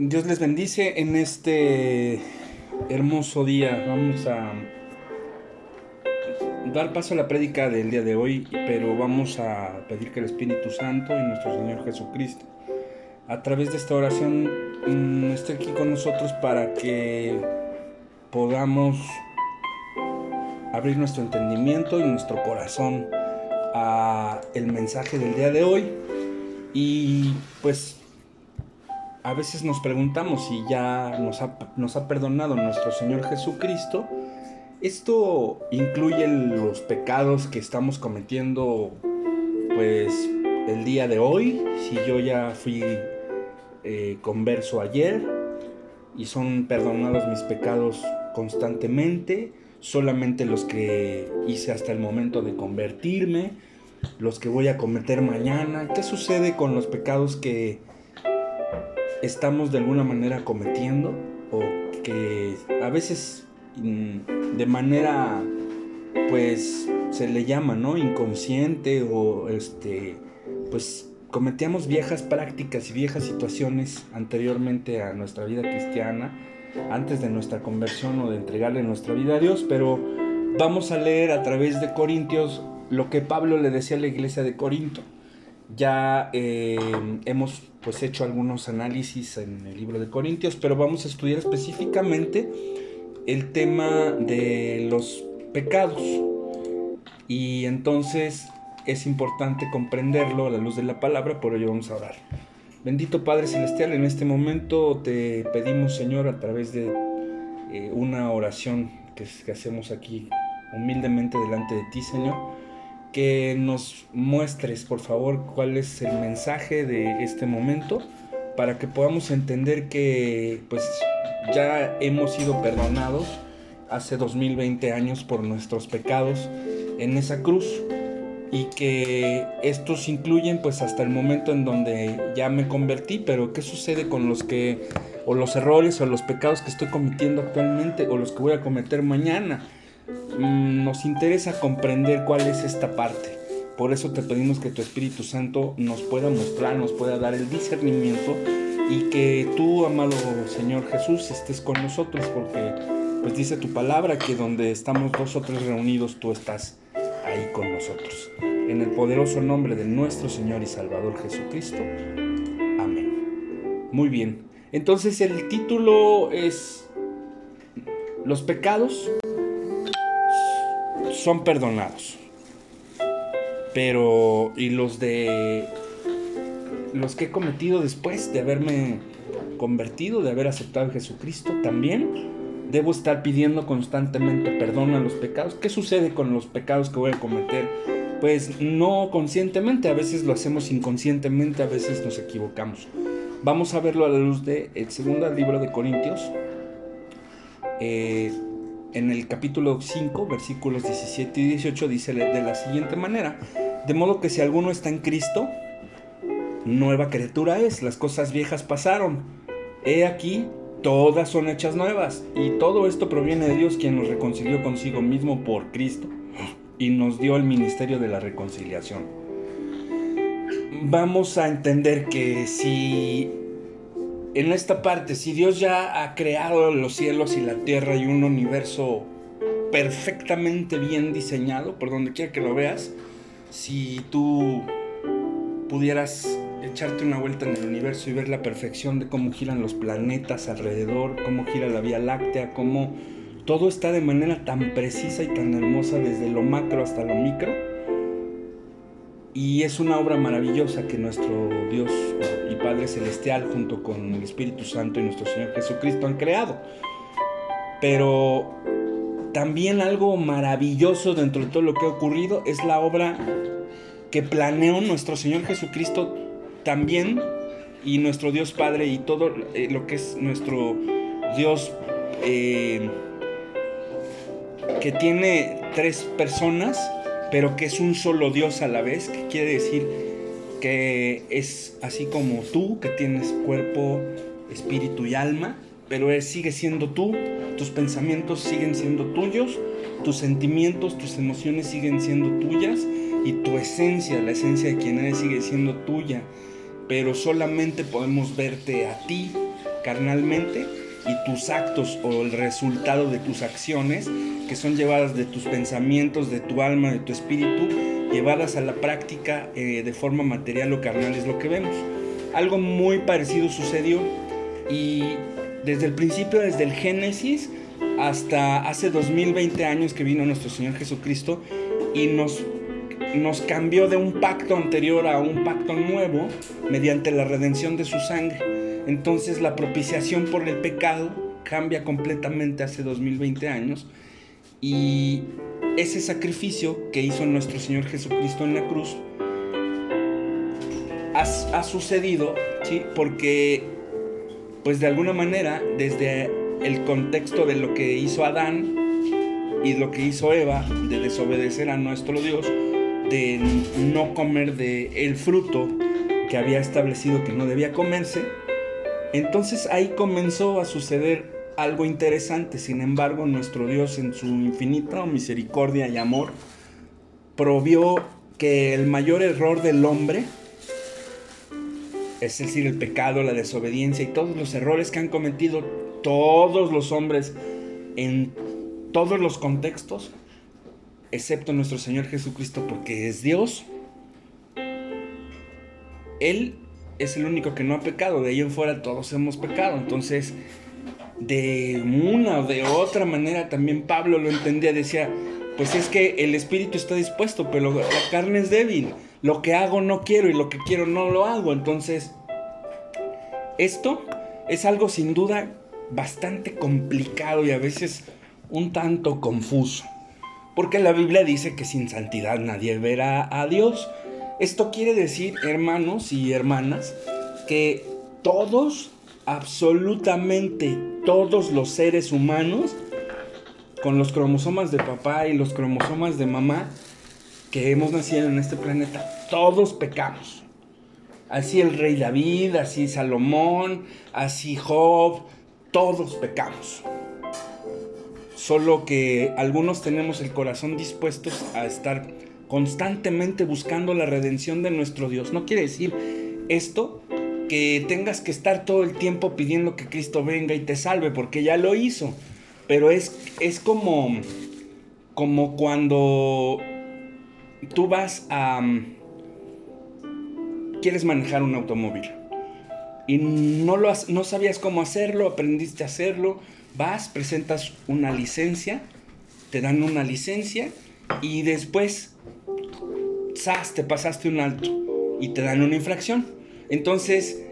Dios les bendice en este hermoso día. Vamos a dar paso a la prédica del día de hoy, pero vamos a pedir que el Espíritu Santo y nuestro Señor Jesucristo, a través de esta oración, mm, esté aquí con nosotros para que podamos abrir nuestro entendimiento y nuestro corazón a el mensaje del día de hoy y pues a veces nos preguntamos si ya nos ha, perdonado nuestro Señor Jesucristo. Esto incluye los pecados que estamos cometiendo pues el día de hoy. Si yo ya fui eh, converso ayer y son perdonados mis pecados constantemente, solamente los que hice hasta el momento de convertirme, los que voy a cometer mañana. ¿Qué sucede con los pecados que estamos de alguna manera cometiendo o que a veces mm, de manera pues se le llama, ¿no? inconsciente o este pues cometíamos viejas prácticas y viejas situaciones anteriormente a nuestra vida cristiana, antes de nuestra conversión o de entregarle nuestra vida a Dios, pero vamos a leer a través de Corintios lo que Pablo le decía a la iglesia de Corinto. Ya eh, hemos pues hecho algunos análisis en el libro de Corintios, pero vamos a estudiar específicamente el tema de los pecados. Y entonces es importante comprenderlo a la luz de la palabra, por ello vamos a orar. Bendito Padre Celestial, en este momento te pedimos, Señor, a través de eh, una oración que, que hacemos aquí humildemente delante de ti, Señor, que nos muestres, por favor, cuál es el mensaje de este momento para que podamos entender que pues ya hemos sido perdonados hace 2020 años por nuestros pecados en esa cruz y que estos incluyen pues hasta el momento en donde ya me convertí, pero ¿qué sucede con los que o los errores o los pecados que estoy cometiendo actualmente o los que voy a cometer mañana? Mm, nos interesa comprender cuál es esta parte. Por eso te pedimos que tu Espíritu Santo nos pueda mostrar, nos pueda dar el discernimiento y que tú, amado Señor Jesús, estés con nosotros porque pues dice tu palabra que donde estamos nosotros reunidos, tú estás ahí con nosotros. En el poderoso nombre de nuestro Señor y Salvador Jesucristo. Amén. Muy bien. Entonces el título es Los pecados son perdonados. Pero, ¿y los de los que he cometido después de haberme convertido, de haber aceptado a Jesucristo, también debo estar pidiendo constantemente perdón a los pecados. ¿Qué sucede con los pecados que voy a cometer? Pues no conscientemente, a veces lo hacemos inconscientemente, a veces nos equivocamos. Vamos a verlo a la luz del el segundo libro de Corintios. Eh, en el capítulo 5, versículos 17 y 18, dice de la siguiente manera, de modo que si alguno está en Cristo, nueva criatura es, las cosas viejas pasaron, he aquí, todas son hechas nuevas, y todo esto proviene de Dios quien nos reconcilió consigo mismo por Cristo y nos dio el ministerio de la reconciliación. Vamos a entender que si en esta parte, si Dios ya ha creado los cielos y la tierra y un universo perfectamente bien diseñado, por donde quiera que lo veas, si tú pudieras echarte una vuelta en el universo y ver la perfección de cómo giran los planetas alrededor, cómo gira la Vía Láctea, cómo todo está de manera tan precisa y tan hermosa desde lo macro hasta lo micro, y es una obra maravillosa que nuestro Dios Padre Celestial junto con el Espíritu Santo y nuestro Señor Jesucristo han creado. Pero también algo maravilloso dentro de todo lo que ha ocurrido es la obra que planeó nuestro Señor Jesucristo también y nuestro Dios Padre y todo eh, lo que es nuestro Dios eh, que tiene tres personas pero que es un solo Dios a la vez, que quiere decir que es así como tú, que tienes cuerpo, espíritu y alma, pero él sigue siendo tú, tus pensamientos siguen siendo tuyos, tus sentimientos, tus emociones siguen siendo tuyas y tu esencia, la esencia de quien eres sigue siendo tuya, pero solamente podemos verte a ti carnalmente y tus actos o el resultado de tus acciones, que son llevadas de tus pensamientos, de tu alma, de tu espíritu, llevadas a la práctica eh, de forma material o carnal es lo que vemos. Algo muy parecido sucedió y desde el principio, desde el Génesis hasta hace 2020 años que vino nuestro Señor Jesucristo y nos, nos cambió de un pacto anterior a un pacto nuevo mediante la redención de su sangre. Entonces la propiciación por el pecado cambia completamente hace 2020 años y ese sacrificio que hizo nuestro Señor Jesucristo en la cruz ha, sucedido, ¿sí? Porque, pues de alguna manera, desde el contexto de lo que hizo Adán y lo que hizo Eva, de desobedecer a nuestro Dios, de no comer de el fruto que había establecido que no debía comerse, entonces ahí comenzó a suceder algo interesante. Sin embargo, nuestro Dios en su infinita misericordia y amor provió que el mayor error del hombre, es decir, el pecado, la desobediencia y todos los errores que han cometido todos los hombres en todos los contextos, excepto nuestro Señor Jesucristo, porque es Dios, Él es el único que no ha pecado, de ahí en fuera todos hemos pecado. Entonces, de una o de otra manera también Pablo lo entendía, decía, pues es que el espíritu está dispuesto, pero la carne es débil. Lo que hago no quiero y lo que quiero no lo hago. Entonces, esto es algo sin duda bastante complicado y a veces un tanto confuso. Porque la Biblia dice que sin santidad nadie verá a Dios. Esto quiere decir, hermanos y hermanas, que todos, absolutamente todos los seres humanos, con los cromosomas de papá y los cromosomas de mamá, que hemos nacido en este planeta, todos pecamos. Así el rey David, así Salomón, así Job, todos pecamos. Solo que algunos tenemos el corazón dispuestos a estar constantemente buscando la redención de nuestro Dios. No quiere decir esto que tengas que estar todo el tiempo pidiendo que Cristo venga y te salve, porque ya lo hizo. Pero es, es como, como cuando tú vas a... quieres manejar un automóvil y no, lo, no sabías cómo hacerlo, aprendiste a hacerlo, vas, presentas una licencia, te dan una licencia y después, ¡zas! te pasaste un alto y te dan una infracción. Entonces,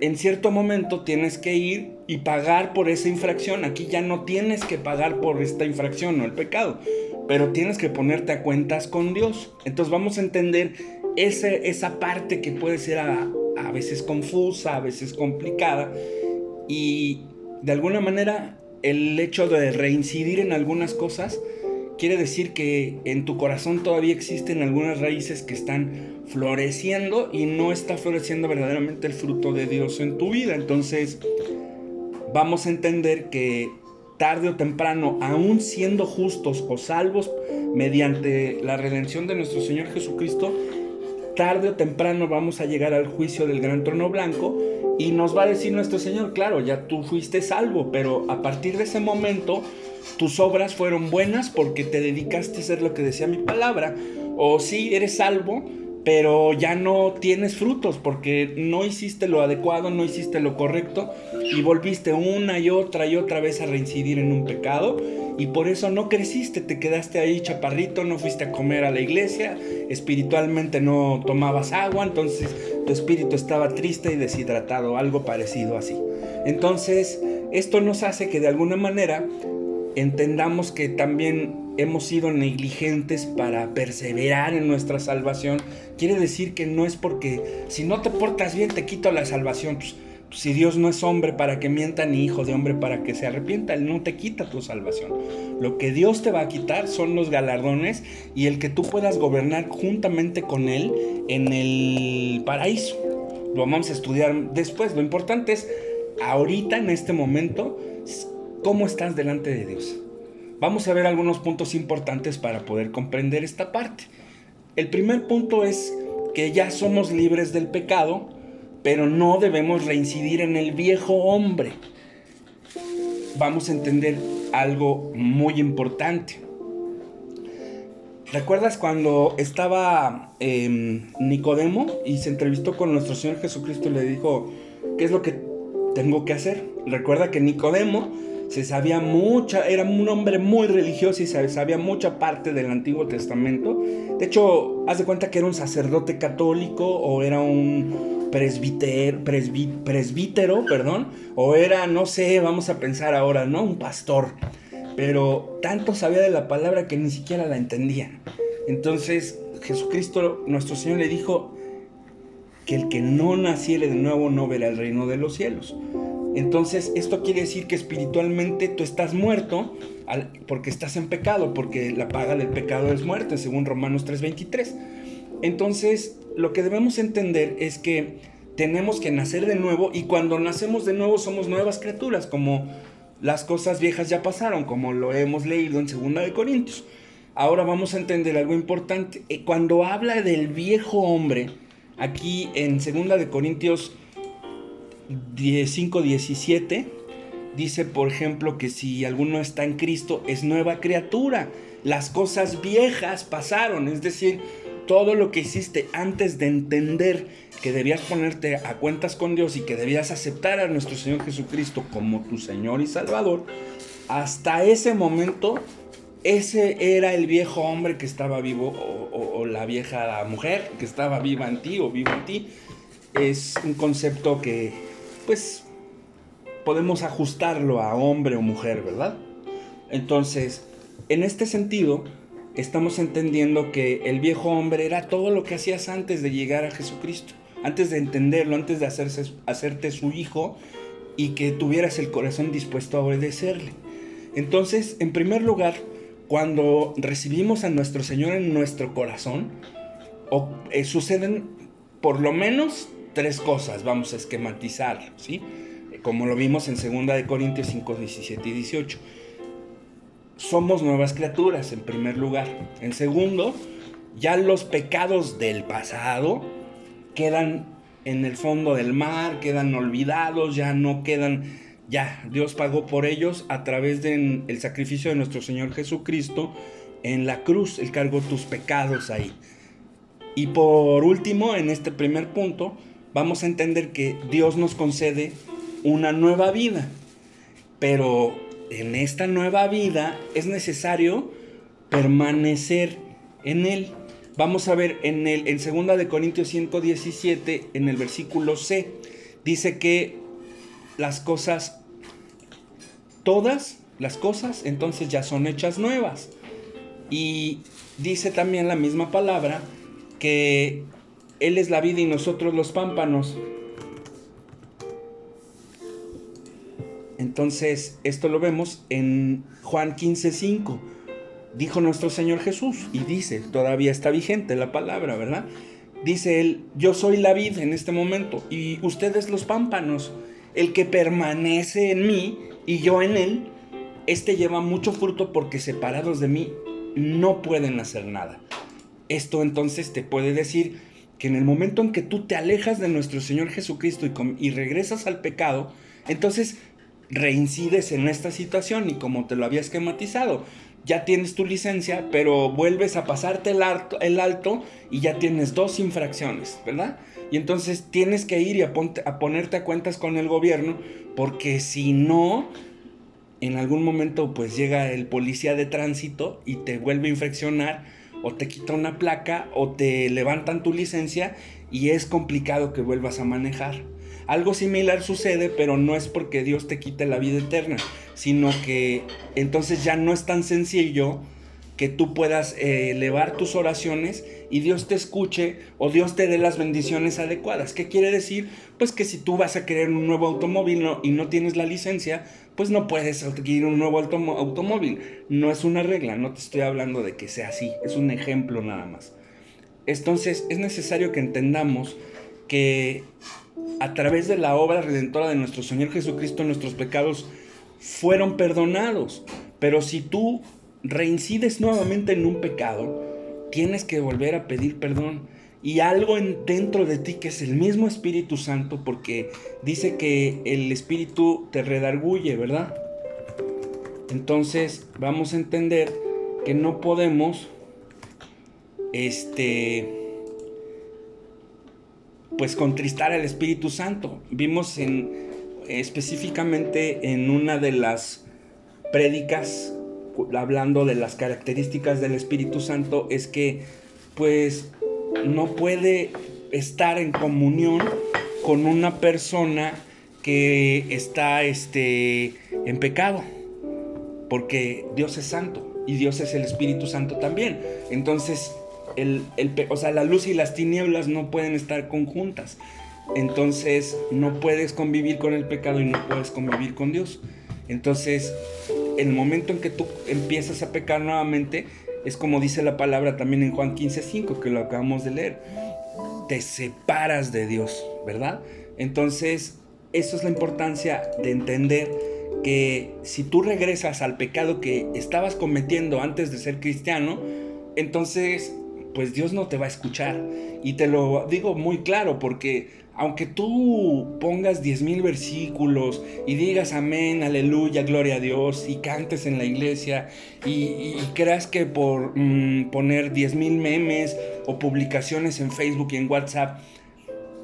en cierto momento tienes que ir y pagar por esa infracción. Aquí ya no tienes que pagar por esta infracción o el pecado, pero tienes que ponerte a cuentas con Dios. Entonces vamos a entender ese, esa parte que puede ser a, a veces confusa, a veces complicada, y de alguna manera el hecho de reincidir en algunas cosas quiere decir que en tu corazón todavía existen algunas raíces que están floreciendo y no está floreciendo verdaderamente el fruto de Dios en tu vida. Entonces, vamos a entender que tarde o temprano, aún siendo justos o salvos mediante la redención de nuestro Señor Jesucristo, tarde o temprano vamos a llegar al juicio del gran trono blanco y nos va a decir nuestro Señor, claro, ya tú fuiste salvo, pero a partir de ese momento tus obras fueron buenas porque te dedicaste a hacer lo que decía mi palabra, o sí, eres salvo, pero ya no tienes frutos porque no hiciste lo adecuado, no hiciste lo correcto y volviste una y otra y otra vez a reincidir en un pecado y por eso no creciste, te quedaste ahí chaparrito, no fuiste a comer a la iglesia, espiritualmente no tomabas agua, entonces tu espíritu estaba triste y deshidratado, algo parecido así. Entonces, esto nos hace que de alguna manera entendamos que también hemos sido negligentes para perseverar en nuestra salvación. Quiere decir que no es porque si no te portas bien te quito la salvación. Pues, si Dios no es hombre para que mienta ni hijo de hombre para que se arrepienta, Él no te quita tu salvación. Lo que Dios te va a quitar son los galardones y el que tú puedas gobernar juntamente con Él en el paraíso. Lo vamos a estudiar después. Lo importante es ahorita, en este momento, cómo estás delante de Dios. Vamos a ver algunos puntos importantes para poder comprender esta parte. El primer punto es que ya somos libres del pecado pero no debemos reincidir en el viejo hombre. Vamos a entender algo muy importante. ¿Recuerdas cuando estaba em, Nicodemo y se entrevistó con nuestro Señor Jesucristo y le dijo, ¿qué es lo que tengo que hacer? Recuerda que Nicodemo se sabía mucha, era un hombre muy religioso y se sabía mucha parte del Antiguo Testamento. De hecho, haz de cuenta que era un sacerdote católico o era un presbítero, presbítero, perdón, o era, no sé, vamos a pensar ahora, ¿no? Un pastor. Pero tanto sabía de la palabra que ni siquiera la entendía. Entonces, Jesucristo, nuestro Señor, le dijo que el que no naciere de nuevo no verá el reino de los cielos. Entonces, esto quiere decir que espiritualmente tú estás muerto porque estás en pecado, porque la paga del pecado es muerte, según Romanos 3:23. Entonces, lo que debemos entender es que tenemos que nacer de nuevo y cuando nacemos de nuevo somos nuevas criaturas, como las cosas viejas ya pasaron, como lo hemos leído en 2 de Corintios. Ahora vamos a entender algo importante. Eh, cuando habla del viejo hombre, aquí en 2 de Corintios 5, 17, dice, por ejemplo, que si alguno está en Cristo, es nueva criatura. Las cosas viejas pasaron, es decir, todo lo que hiciste antes de entender que debías ponerte a cuentas con Dios y que debías aceptar a nuestro Señor Jesucristo como tu Señor y Salvador, hasta ese momento ese era el viejo hombre que estaba vivo o, o, la vieja mujer que estaba viva en ti o vivo en ti. Es un concepto que pues podemos ajustarlo a hombre o mujer, ¿verdad? Entonces, en este sentido, estamos entendiendo que el viejo hombre era todo lo que hacías antes de llegar a Jesucristo, antes de entenderlo, antes de hacerse, hacerte su hijo y que tuvieras el corazón dispuesto a obedecerle. Entonces, en primer lugar, cuando recibimos a nuestro Señor en nuestro corazón, eh, suceden por lo menos tres cosas, vamos a esquematizar, ¿sí? Como lo vimos en 2 Corintios 5, 17 y 18. Somos nuevas criaturas, en primer lugar. En segundo, ya los pecados del pasado quedan en el fondo del mar, quedan olvidados, ya no quedan, ya Dios pagó por ellos a través del sacrificio de nuestro Señor Jesucristo en la cruz, Él cargó tus pecados ahí. Y por último, en este primer punto, vamos a entender que Dios nos concede una nueva vida. Pero en esta nueva vida es necesario permanecer en Él. Vamos a ver en, el, en 2 de Corintios 5:17, en el versículo C, dice que las cosas, todas las cosas, entonces ya son hechas nuevas. Y dice también la misma palabra que él es la vida y nosotros los pámpanos. Entonces, esto lo vemos en Juan 15:5. Dijo nuestro Señor Jesús y dice, todavía está vigente la palabra, ¿verdad? Dice él, yo soy la vid en este momento y ustedes los pámpanos. El que permanece en mí y yo en él, este lleva mucho fruto porque separados de mí no pueden hacer nada. Esto entonces te puede decir que en el momento en que tú te alejas de nuestro Señor Jesucristo y, regresas al pecado, entonces reincides en esta situación y como te lo había esquematizado, ya tienes tu licencia, pero vuelves a pasarte el alto, y ya tienes dos infracciones, ¿verdad? Y entonces tienes que ir y a, a ponerte a cuentas con el gobierno, porque si no, en algún momento pues llega el policía de tránsito y te vuelve a infraccionar o te quita una placa o te levantan tu licencia y es complicado que vuelvas a manejar. Algo similar sucede, pero no es porque Dios te quite la vida eterna, sino que entonces ya no es tan sencillo que tú puedas eh, elevar tus oraciones y Dios te escuche o Dios te dé las bendiciones adecuadas. ¿Qué quiere decir? Pues que si tú vas a querer un nuevo automóvil y no tienes la licencia, pues no puedes adquirir un nuevo automóvil. No es una regla, no te estoy hablando de que sea así, es un ejemplo nada más. Entonces es necesario que entendamos que a través de la obra redentora de nuestro Señor Jesucristo nuestros pecados fueron perdonados. Pero si tú reincides nuevamente en un pecado, tienes que volver a pedir perdón. Y algo en, dentro de ti que es el mismo Espíritu Santo, porque dice que el Espíritu te redarguye, ¿verdad? Entonces vamos a entender que no podemos, este, pues contristar al Espíritu Santo. Vimos en, específicamente en una de las prédicas hablando de las características del Espíritu Santo es que pues no puede estar en comunión con una persona que está este, en pecado, porque Dios es santo y Dios es el Espíritu Santo también. Entonces, el, o sea, la luz y las tinieblas no pueden estar conjuntas. Entonces, no puedes convivir con el pecado y no puedes convivir con Dios. Entonces, el momento en que tú empiezas a pecar nuevamente, es como dice la palabra también en Juan 15:5, que lo acabamos de leer. Te separas de Dios, ¿verdad? Entonces, eso es la importancia de entender que si tú regresas al pecado que estabas cometiendo antes de ser cristiano, entonces pues Dios no te va a escuchar. Y te lo digo muy claro porque aunque tú pongas diez mil versículos y digas amén, aleluya, gloria a Dios y cantes en la iglesia y, creas que por mm, poner diez mil memes o publicaciones en Facebook y en WhatsApp,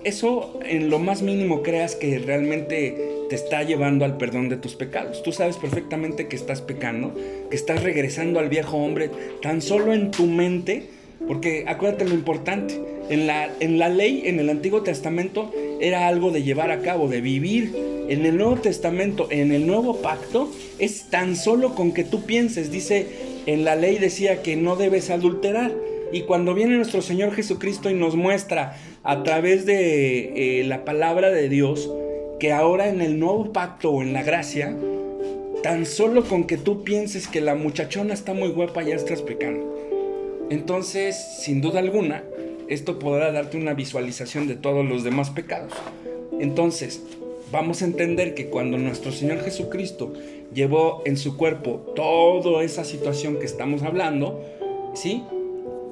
eso en lo más mínimo creas que realmente te está llevando al perdón de tus pecados. Tú sabes perfectamente que estás pecando, que estás regresando al viejo hombre tan solo en tu mente porque acuérdate lo importante, en la, en la ley, en el Antiguo Testamento, era algo de llevar a cabo, de vivir. En el Nuevo Testamento, en el Nuevo Pacto, es tan solo con que tú pienses. Dice, en la ley decía que no debes adulterar. Y cuando viene nuestro Señor Jesucristo y nos muestra a través de eh, la palabra de Dios, que ahora en el nuevo pacto o en la gracia, tan solo con que tú pienses que la muchachona está muy guapa ya estás pecando. Entonces, sin duda alguna, esto podrá darte una visualización de todos los demás pecados. Entonces, vamos a entender que cuando nuestro Señor Jesucristo llevó en su cuerpo toda esa situación que estamos hablando, ¿sí?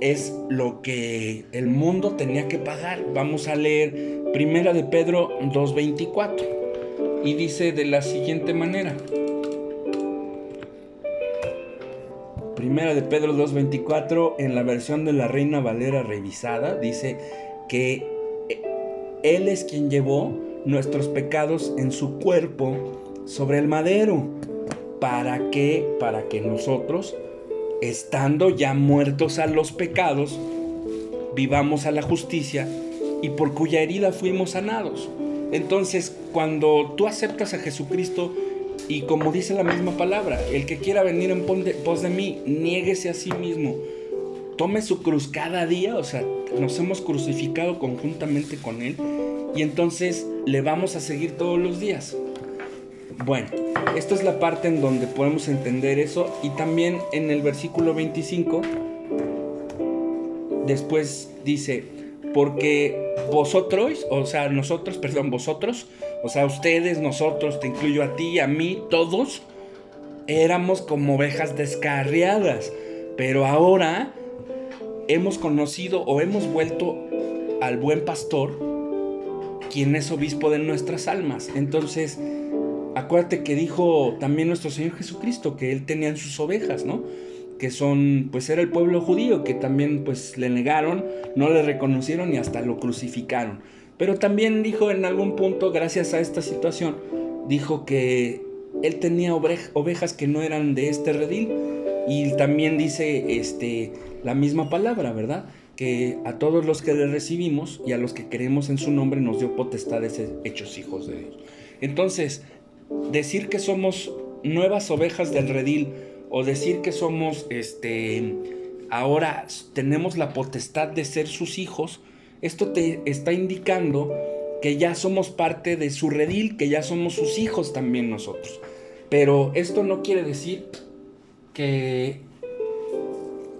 Es lo que el mundo tenía que pagar. Vamos a leer Primera de Pedro 2.24 y dice de la siguiente manera. Primera de Pedro 2.24, en la versión de la Reina Valera revisada, dice que Él es quien llevó nuestros pecados en su cuerpo sobre el madero. ¿Para qué? Para que nosotros, estando ya muertos a los pecados, vivamos a la justicia y por cuya herida fuimos sanados. Entonces, cuando tú aceptas a Jesucristo, y como dice la misma palabra, el que quiera venir en pos de mí, niéguese a sí mismo. Tome su cruz cada día, o sea, nos hemos crucificado conjuntamente con Él y entonces le vamos a seguir todos los días. Bueno, esta es la parte en donde podemos entender eso y también en el versículo 25, después dice, porque vosotros, o sea, nosotros, perdón, vosotros, o sea, ustedes, nosotros, te incluyo a ti, a mí, todos, éramos como ovejas descarriadas, pero ahora hemos conocido o hemos vuelto al buen pastor, quien es obispo de nuestras almas. Entonces, acuérdate que dijo también nuestro Señor Jesucristo que él tenía en sus ovejas, ¿no? que son, pues era el pueblo judío, que también pues le negaron, no le reconocieron y hasta lo crucificaron. Pero también dijo en algún punto, gracias a esta situación, dijo que él tenía ovejas que no eran de este redil. Y también dice este, la misma palabra, ¿verdad? Que a todos los que le recibimos y a los que queremos en su nombre nos dio potestades hechos hijos de Dios. Entonces, decir que somos nuevas ovejas del redil, o decir que somos, este, ahora tenemos la potestad de ser sus hijos, esto te está indicando que ya somos parte de su redil, que ya somos sus hijos también nosotros. Pero esto no quiere decir que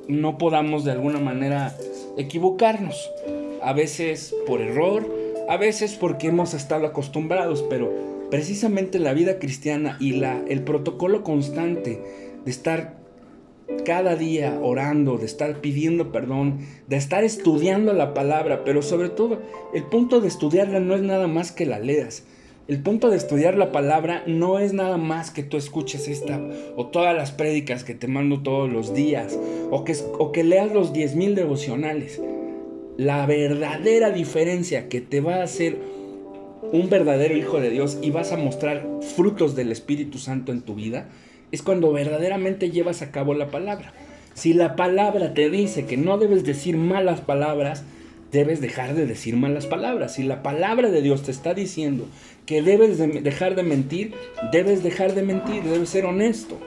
no podamos de alguna manera equivocarnos. A veces por error, a veces porque hemos estado acostumbrados, pero precisamente la vida cristiana y el protocolo constante de estar cada día orando, de estar pidiendo perdón, de estar estudiando la palabra, pero sobre todo el punto de estudiarla no es nada más que la leas. El punto de estudiar la palabra no es nada más que tú escuches esta o todas las prédicas que te mando todos los días o que, o que leas los 10.000 devocionales. La verdadera diferencia que te va a hacer un verdadero hijo de Dios y vas a mostrar frutos del Espíritu Santo en tu vida es cuando verdaderamente llevas a cabo la palabra. Si la palabra te dice que no debes decir malas palabras, debes dejar de decir malas palabras. Si la palabra de Dios te está diciendo que debes dejar de mentir, debes dejar de mentir, debes ser honesto.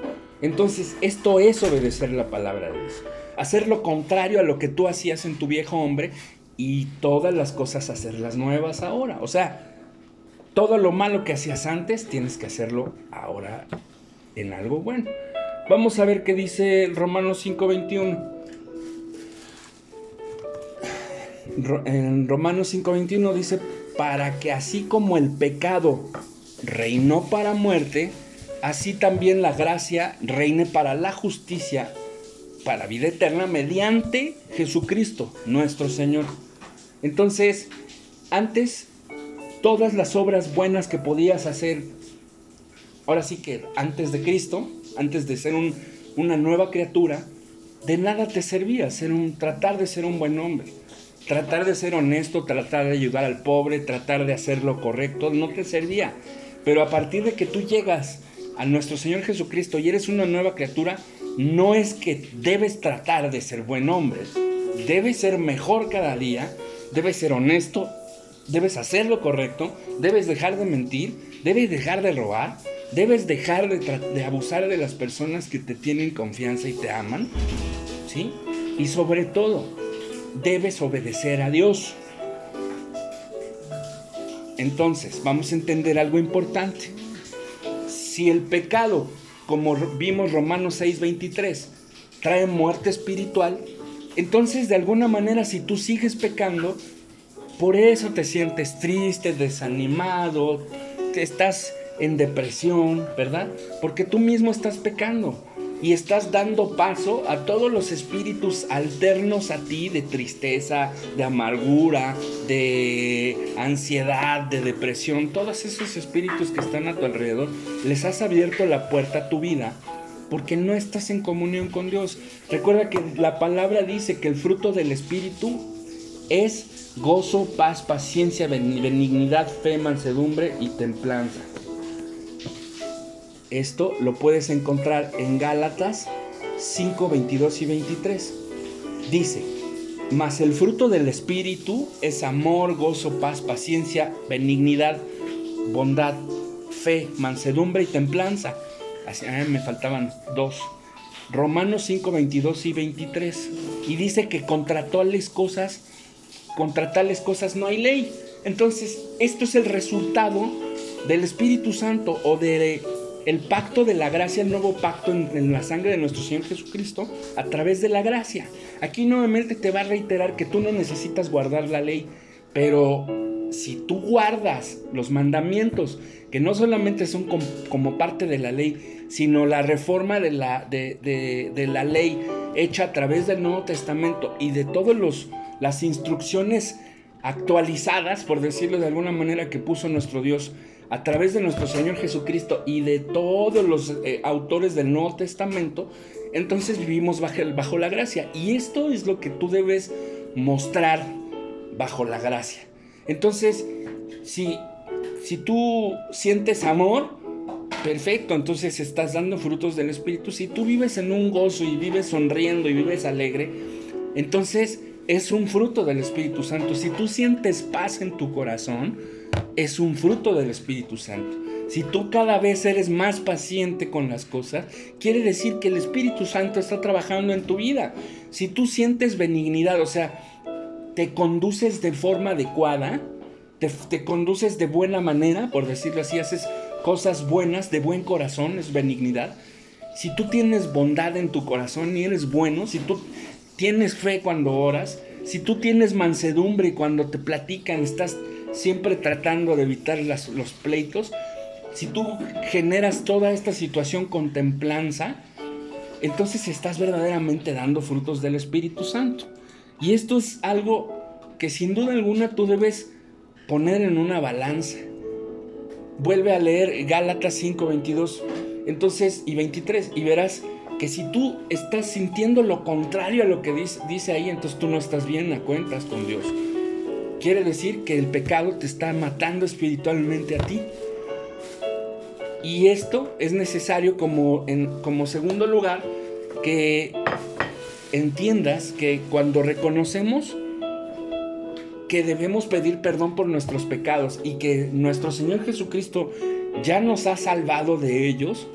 Entonces, esto es obedecer la palabra de Dios. Hacer lo contrario a lo que tú hacías en tu viejo hombre y todas las cosas hacerlas nuevas ahora. O sea, todo lo malo que hacías antes tienes que hacerlo ahora en algo bueno. Vamos a ver qué dice Romanos 5:21. En Romanos 5:21 dice, para que así como el pecado reinó para muerte, así también la gracia reine para la justicia, para vida eterna, mediante Jesucristo, nuestro Señor. Entonces, antes, todas las obras buenas que podías hacer ahora sí que antes de Cristo, antes de ser una nueva criatura, de nada te servía ser un, tratar de ser un buen hombre. Tratar de ser honesto, tratar de ayudar al pobre, tratar de hacer lo correcto, no te servía. Pero a partir de que tú llegas a nuestro Señor Jesucristo y eres una nueva criatura, no es que debes tratar de ser buen hombre. Debes ser mejor cada día, debes ser honesto, debes hacer lo correcto, debes dejar de mentir, debes dejar de robar, Debes dejar de, abusar de las personas que te tienen confianza y te aman. ¿Sí? Y sobre todo, debes obedecer a Dios. Entonces, vamos a entender algo importante. Si el pecado, como vimos Romanos 6:23, trae muerte espiritual, entonces de alguna manera si tú sigues pecando, por eso te sientes triste, desanimado, te estás en depresión, ¿verdad? Porque tú mismo estás pecando y estás dando paso a todos los espíritus alternos a ti de tristeza, de amargura, de ansiedad, de depresión, todos esos espíritus que están a tu alrededor, les has abierto la puerta a tu vida porque no estás en comunión con Dios. Recuerda que la palabra dice que el fruto del espíritu es gozo, paz, paciencia, benignidad, fe, mansedumbre y templanza. Esto lo puedes encontrar en Gálatas 5, 22 y 23. Dice, mas el fruto del Espíritu es amor, gozo, paz, paciencia, benignidad, bondad, fe, mansedumbre y templanza. Así, ah, me faltaban dos. Romanos 5, 22 y 23. Y dice que contra tales cosas, contra tales cosas no hay ley. Entonces, esto es el resultado del Espíritu Santo o de el pacto de la gracia, el nuevo pacto en, la sangre de nuestro Señor Jesucristo a través de la gracia. Aquí nuevamente te va a reiterar que tú no necesitas guardar la ley, pero si tú guardas los mandamientos, que no solamente son como, parte de la ley, sino la reforma de la, de, la ley hecha a través del Nuevo Testamento y de todas las instrucciones actualizadas, por decirlo de alguna manera, que puso nuestro Dios a través de nuestro Señor Jesucristo y de todos los eh, autores del Nuevo Testamento, entonces vivimos bajo, bajo la gracia. Y esto es lo que tú debes mostrar bajo la gracia. Entonces, si, si tú sientes amor, perfecto, entonces estás dando frutos del Espíritu. Si tú vives en un gozo y vives sonriendo y vives alegre, entonces es un fruto del Espíritu Santo. Si tú sientes paz en tu corazón, es un fruto del Espíritu Santo. Si tú cada vez eres más paciente con las cosas, quiere decir que el Espíritu Santo está trabajando en tu vida. Si tú sientes benignidad, o sea, te conduces de forma adecuada, te, conduces de buena manera, por decirlo así, haces cosas buenas, de buen corazón, es benignidad. Si tú tienes bondad en tu corazón y eres bueno, si tú tienes fe cuando oras, si tú tienes mansedumbre cuando te platican estás siempre tratando de evitar los pleitos, si tú generas toda esta situación con templanza, entonces estás verdaderamente dando frutos del Espíritu Santo. Y esto es algo que sin duda alguna tú debes poner en una balanza. Vuelve a leer Gálatas 5, 22 entonces, y 23 y verás que si tú estás sintiendo lo contrario a lo que dice, dice ahí, entonces tú no estás bien a cuentas con Dios. Quiere decir que el pecado te está matando espiritualmente a ti. Y esto es necesario como, en, como segundo lugar que entiendas que cuando reconocemos que debemos pedir perdón por nuestros pecados y que nuestro Señor Jesucristo ya nos ha salvado de ellos,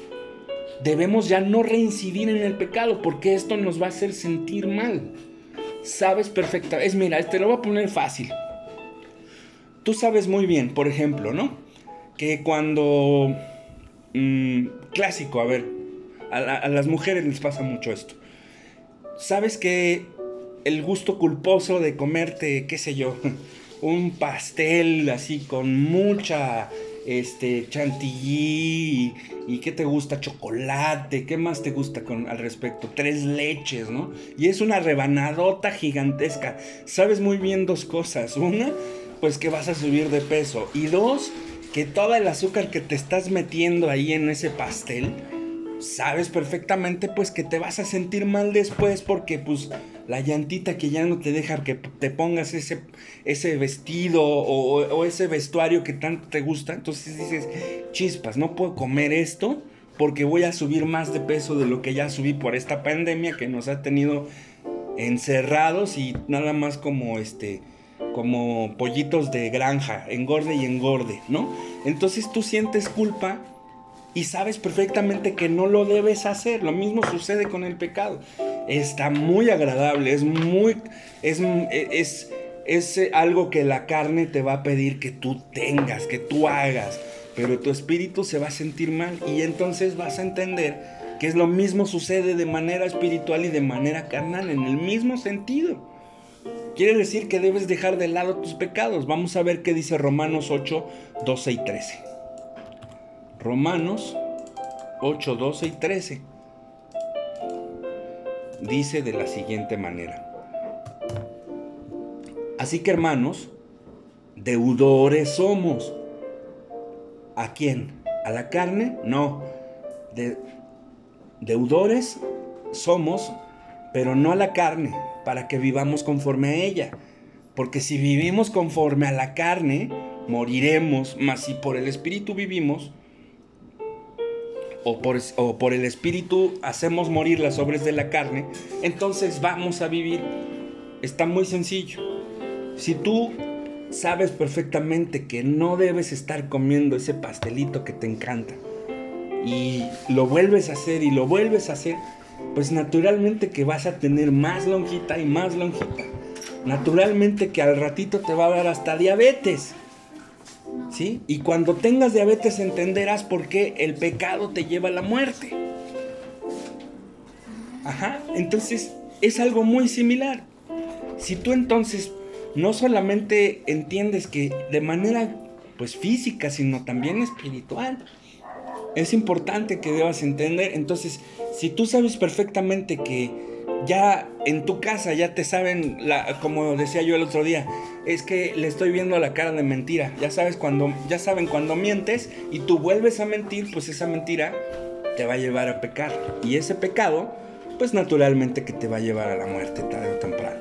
debemos ya no reincidir en el pecado porque esto nos va a hacer sentir mal. Sabes perfectamente, es mira, te lo voy a poner fácil. Tú sabes muy bien, por ejemplo, ¿no? Que cuando Mm, clásico, a ver, a, las mujeres les pasa mucho esto. Sabes que el gusto culposo de comerte, qué sé yo, un pastel así con mucha este chantilly y, qué te gusta chocolate, qué más te gusta con al respecto, tres leches, ¿no? Y es una rebanadota gigantesca. Sabes muy bien dos cosas, una, pues que vas a subir de peso. Y dos, que todo el azúcar que te estás metiendo ahí en ese pastel, sabes perfectamente pues que te vas a sentir mal después porque pues la llantita que ya no te deja que te pongas ese, ese vestido o, o ese vestuario que tanto te gusta, entonces dices, chispas, no puedo comer esto porque voy a subir más de peso de lo que ya subí por esta pandemia que nos ha tenido encerrados y nada más como este como pollitos de granja, engorde y engorde, ¿no? Entonces tú sientes culpa y sabes perfectamente que no lo debes hacer. Lo mismo sucede con el pecado. Está muy agradable, es muy, es, es, es algo que la carne te va a pedir que tú tengas, que tú hagas, pero tu espíritu se va a sentir mal y entonces vas a entender que es lo mismo sucede de manera espiritual y de manera carnal, en el mismo sentido. Quiere decir que debes dejar de lado tus pecados. Vamos a ver qué dice Romanos 8, 12 y 13. Romanos 8, 12 y 13. Dice de la siguiente manera. Así que hermanos, deudores somos. ¿A quién? ¿A la carne? No. deudores somos, pero no a la carne para que vivamos conforme a ella. Porque si vivimos conforme a la carne, moriremos, mas si por el Espíritu vivimos, o por, o por el Espíritu hacemos morir las obras de la carne, entonces vamos a vivir. Está muy sencillo. Si tú sabes perfectamente que no debes estar comiendo ese pastelito que te encanta, y lo vuelves a hacer y lo vuelves a hacer, pues naturalmente que vas a tener más lonjita y más lonjita. Naturalmente que al ratito te va a dar hasta diabetes. ¿Sí? Y cuando tengas diabetes entenderás por qué el pecado te lleva a la muerte. Ajá, entonces es algo muy similar. Si tú entonces no solamente entiendes que de manera pues física, sino también espiritual, es importante que debas entender. Entonces, si tú sabes perfectamente que ya en tu casa ya te saben, como decía yo el otro día, es que le estoy viendo la cara de mentira. Ya sabes cuando, ya saben cuando mientes y tú vuelves a mentir, pues esa mentira te va a llevar a pecar. Y ese pecado, pues naturalmente que te va a llevar a la muerte tarde o temprano.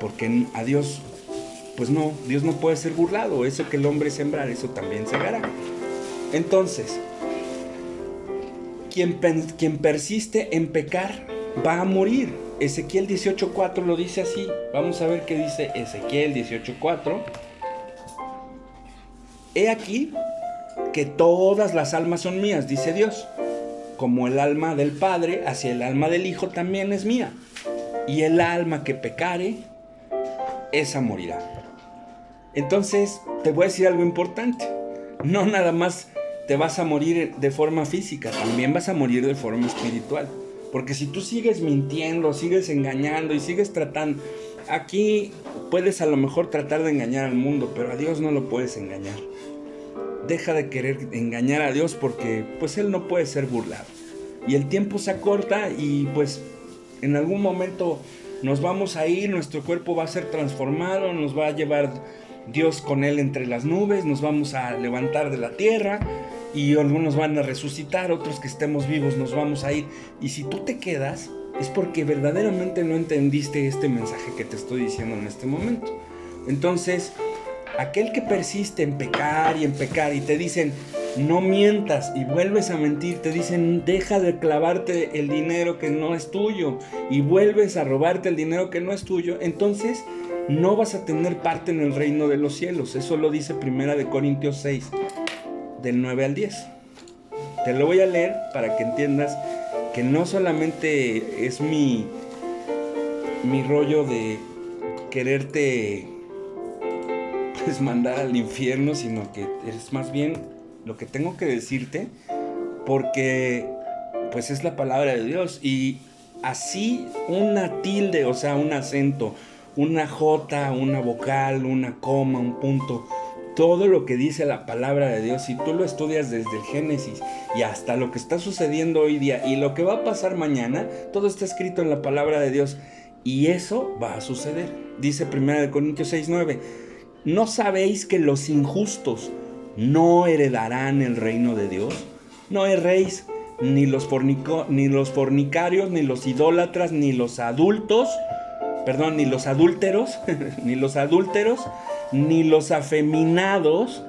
Porque a Dios, pues no, Dios no puede ser burlado. Eso que el hombre sembrar, eso también segará. Entonces, quien, persiste en pecar va a morir. Ezequiel 18.4 lo dice así. Vamos a ver qué dice Ezequiel 18.4. He aquí que todas las almas son mías, dice Dios. Como el alma del Padre, hacia el alma del Hijo también es mía. Y el alma que pecare, esa morirá. Entonces, te voy a decir algo importante. No nada más te vas a morir de forma física, también vas a morir de forma espiritual. Porque si tú sigues mintiendo, sigues engañando y sigues tratando, aquí puedes a lo mejor tratar de engañar al mundo, pero a Dios no lo puedes engañar. Deja de querer engañar a Dios porque pues Él no puede ser burlado. y el tiempo se acorta y pues en algún momento nos vamos a ir, nuestro cuerpo va a ser transformado, nos va a llevar Dios con él entre las nubes, nos vamos a levantar de la tierra y algunos van a resucitar, otros que estemos vivos nos vamos a ir. Y si tú te quedas, es porque verdaderamente no entendiste este mensaje que te estoy diciendo en este momento. Entonces, aquel que persiste en pecar y en pecar y te dicen, no mientas y vuelves a mentir, te dicen, deja de clavarte el dinero que no es tuyo y vuelves a robarte el dinero que no es tuyo, entonces no vas a tener parte en el reino de los cielos. Eso lo dice Primera de Corintios 6, del 9 al 10. Te lo voy a leer para que entiendas que no solamente es mi, mi rollo de quererte pues mandar al infierno, sino que es más bien lo que tengo que decirte porque pues es la palabra de Dios y así una tilde, o sea, un acento, una J, una vocal, una coma, un punto, todo lo que dice la palabra de Dios, si tú lo estudias desde el Génesis y hasta lo que está sucediendo hoy día y lo que va a pasar mañana, todo está escrito en la palabra de Dios y eso va a suceder. Dice 1 Corintios 6:9, ¿no sabéis que los injustos no heredarán el reino de Dios? No erréis, ni los, ni los fornicarios, ni los idólatras, ni los adultos, perdón, ni los adúlteros, ni los adúlteros, ni los afeminados,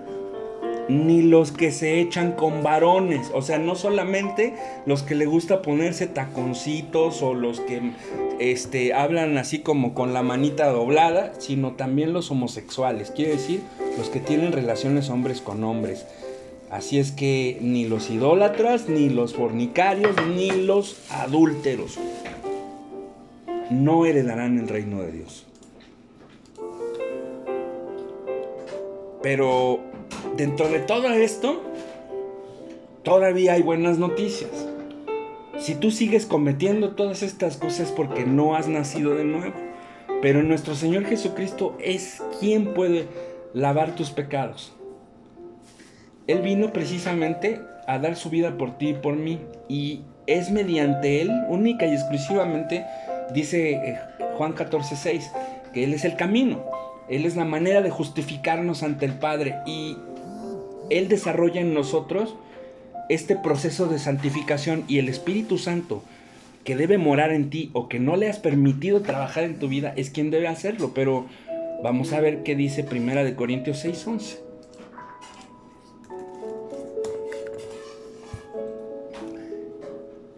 ni los que se echan con varones. O sea, no solamente los que le gusta ponerse taconcitos o los que este, hablan así como con la manita doblada, sino también los homosexuales. Quiere decir, los que tienen relaciones hombres con hombres. Así es que ni los idólatras, ni los fornicarios, ni los adúlteros no heredarán el reino de Dios. Pero dentro de todo esto, todavía hay buenas noticias. Si tú sigues cometiendo todas estas cosas porque no has nacido de nuevo. Pero nuestro Señor Jesucristo es quien puede lavar tus pecados. Él vino precisamente a dar su vida por ti y por mí. Y es mediante Él, única y exclusivamente, dice eh, Juan 14, 6, que Él es el camino. Él es la manera de justificarnos ante el Padre y Él desarrolla en nosotros este proceso de santificación y el Espíritu Santo que debe morar en ti o que no le has permitido trabajar en tu vida es quien debe hacerlo. Pero vamos a ver qué dice Primera de Corintios 6:11.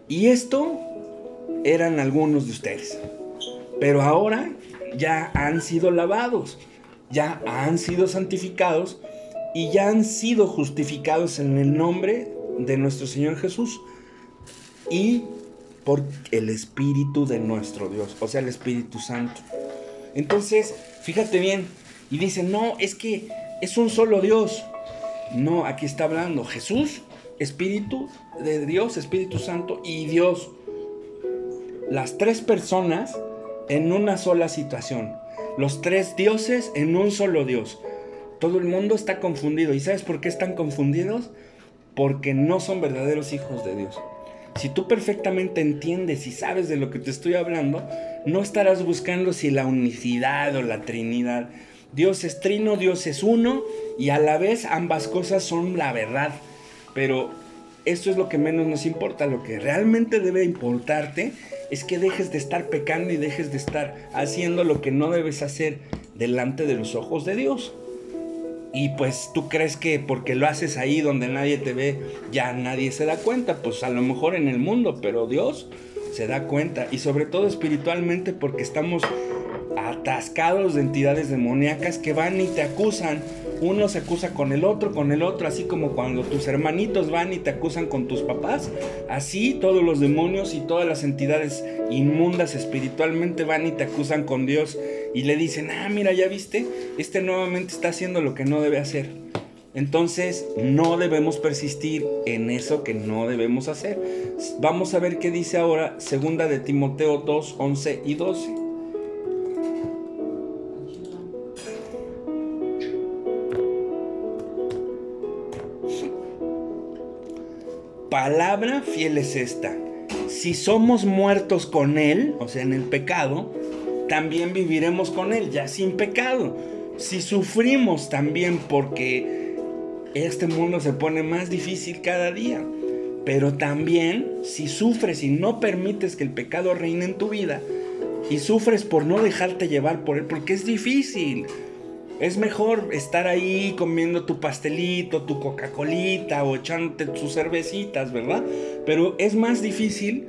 Y esto eran algunos de ustedes. Pero ahora ya han sido lavados, ya han sido santificados y ya han sido justificados en el nombre de nuestro Señor Jesús y por el Espíritu de nuestro Dios, o sea, el Espíritu Santo. Entonces, fíjate bien, y dice, no, es que es un solo Dios. No, aquí está hablando Jesús, Espíritu de Dios, Espíritu Santo y Dios. Las tres personas en una sola situación. Los tres dioses en un solo Dios. Todo el mundo está confundido. ¿Y sabes por qué están confundidos? Porque no son verdaderos hijos de Dios. Si tú perfectamente entiendes y sabes de lo que te estoy hablando, no estarás buscando si la unicidad o la trinidad. Dios es trino, Dios es uno y a la vez ambas cosas son la verdad. Pero esto es lo que menos nos importa. Lo que realmente debe importarte es que dejes de estar pecando y dejes de estar haciendo lo que no debes hacer delante de los ojos de Dios. Y pues tú crees que porque lo haces ahí donde nadie te ve, ya nadie se da cuenta. Pues a lo mejor en el mundo, pero Dios se da cuenta. Y sobre todo espiritualmente porque estamos atascados de entidades demoníacas que van y te acusan uno se acusa con el otro, con el otro, así como cuando tus hermanitos van y te acusan con tus papás, así todos los demonios y todas las entidades inmundas espiritualmente van y te acusan con Dios y le dicen, ah, mira, ya viste, este nuevamente está haciendo lo que no debe hacer. Entonces no debemos persistir en eso que no debemos hacer. Vamos a ver qué dice ahora segunda de Timoteo 2, 11 y 12. Palabra fiel es esta, si somos muertos con Él, o sea, en el pecado, también viviremos con Él, ya sin pecado. Si sufrimos también porque este mundo se pone más difícil cada día, pero también si sufres y no permites que el pecado reine en tu vida, y sufres por no dejarte llevar por Él, porque es difícil. Es mejor estar ahí comiendo tu pastelito, tu Coca-Colita o echándote tus cervecitas, ¿verdad? Pero es más difícil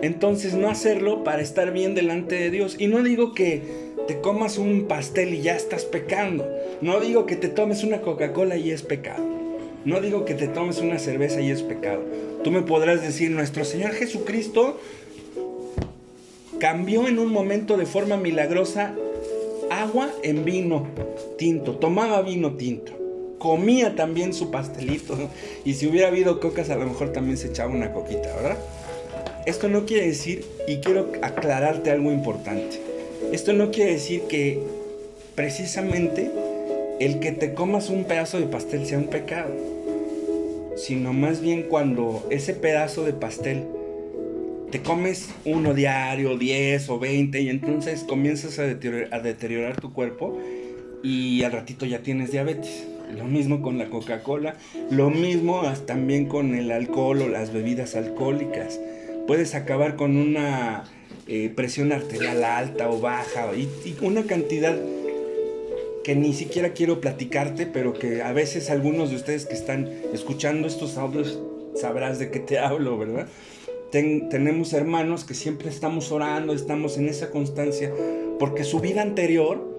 entonces no hacerlo para estar bien delante de Dios. Y no digo que te comas un pastel y ya estás pecando. No digo que te tomes una Coca-Cola y es pecado. No digo que te tomes una cerveza y es pecado. Tú me podrás decir, nuestro Señor Jesucristo cambió en un momento de forma milagrosa agua en vino tinto, tomaba vino tinto, comía también su pastelito y si hubiera habido cocas a lo mejor también se echaba una coquita, ¿verdad? Esto no quiere decir, y quiero aclararte algo importante, esto no quiere decir que precisamente el que te comas un pedazo de pastel sea un pecado, sino más bien cuando ese pedazo de pastel te comes uno diario, 10 o 20 y entonces comienzas a deteriorar, tu cuerpo y al ratito ya tienes diabetes. Lo mismo con la Coca-Cola, lo mismo también con el alcohol o las bebidas alcohólicas. Puedes acabar con una eh, presión arterial alta o baja y, y una cantidad que ni siquiera quiero platicarte, pero que a veces algunos de ustedes que están escuchando estos audios sabrás de qué te hablo, ¿verdad? Tenemos hermanos que siempre estamos orando, estamos en esa constancia, porque su vida anterior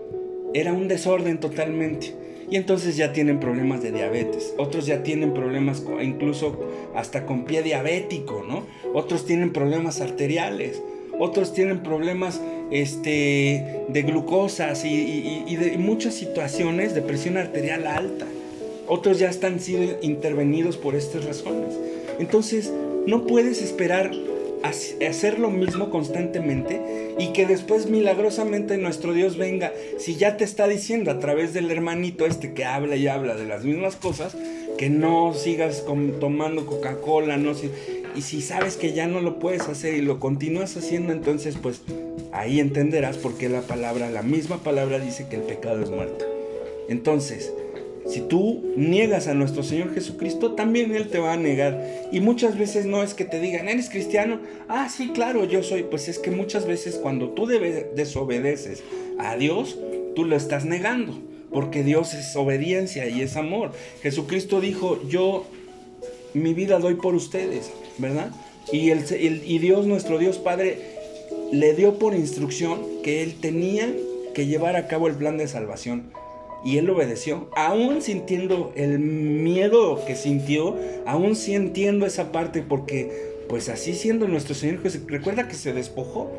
era un desorden totalmente. Y entonces ya tienen problemas de diabetes. Otros ya tienen problemas incluso hasta con pie diabético, ¿no? Otros tienen problemas arteriales. Otros tienen problemas este, de glucosas y, y de muchas situaciones de presión arterial alta. Otros ya están siendo intervenidos por estas razones. Entonces, no puedes esperar hacer lo mismo constantemente y que después milagrosamente nuestro Dios venga, si ya te está diciendo a través del hermanito este que habla y habla de las mismas cosas, que no sigas tomando Coca-Cola, no y si sabes que ya no lo puedes hacer y lo continúas haciendo, entonces pues ahí entenderás por qué la palabra, la misma palabra dice que el pecado es muerto. Entonces, si tú niegas a nuestro Señor Jesucristo, también Él te va a negar. Y muchas veces no es que te digan, ¿eres cristiano? Ah, sí, claro, yo soy. Pues es que muchas veces cuando tú desobedeces a Dios, tú lo estás negando. Porque Dios es obediencia y es amor. Jesucristo dijo, yo mi vida doy por ustedes, ¿verdad? Y, y Dios, nuestro Dios Padre, le dio por instrucción que Él tenía que llevar a cabo el plan de salvación. Y él obedeció, aún sintiendo el miedo que sintió, aún sintiendo esa parte, porque pues así siendo nuestro Señor Jesús, recuerda que se despojó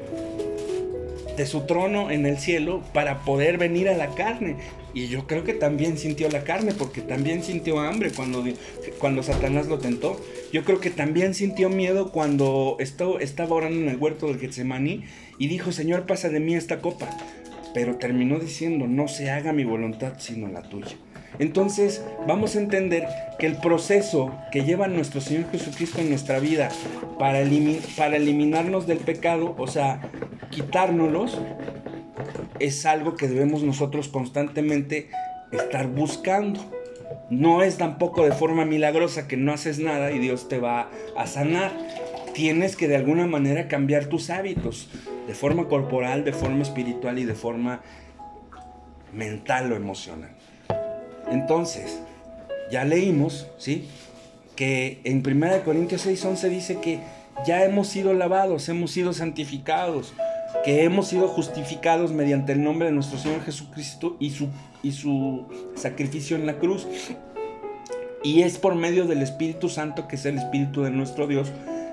de su trono en el cielo para poder venir a la carne. Y yo creo que también sintió la carne, porque también sintió hambre cuando, cuando Satanás lo tentó. Yo creo que también sintió miedo cuando estaba orando en el huerto del Getsemaní y dijo, Señor, pasa de mí esta copa pero terminó diciendo, no se haga mi voluntad sino la tuya. Entonces vamos a entender que el proceso que lleva nuestro Señor Jesucristo en nuestra vida para, para eliminarnos del pecado, o sea, quitárnoslos, es algo que debemos nosotros constantemente estar buscando. No es tampoco de forma milagrosa que no haces nada y Dios te va a sanar. Tienes que de alguna manera cambiar tus hábitos de forma corporal, de forma espiritual y de forma mental o emocional. Entonces, ya leímos, ¿sí? Que en 1 Corintios 6:11 dice que ya hemos sido lavados, hemos sido santificados, que hemos sido justificados mediante el nombre de nuestro Señor Jesucristo y su, y su sacrificio en la cruz. Y es por medio del Espíritu Santo, que es el Espíritu de nuestro Dios,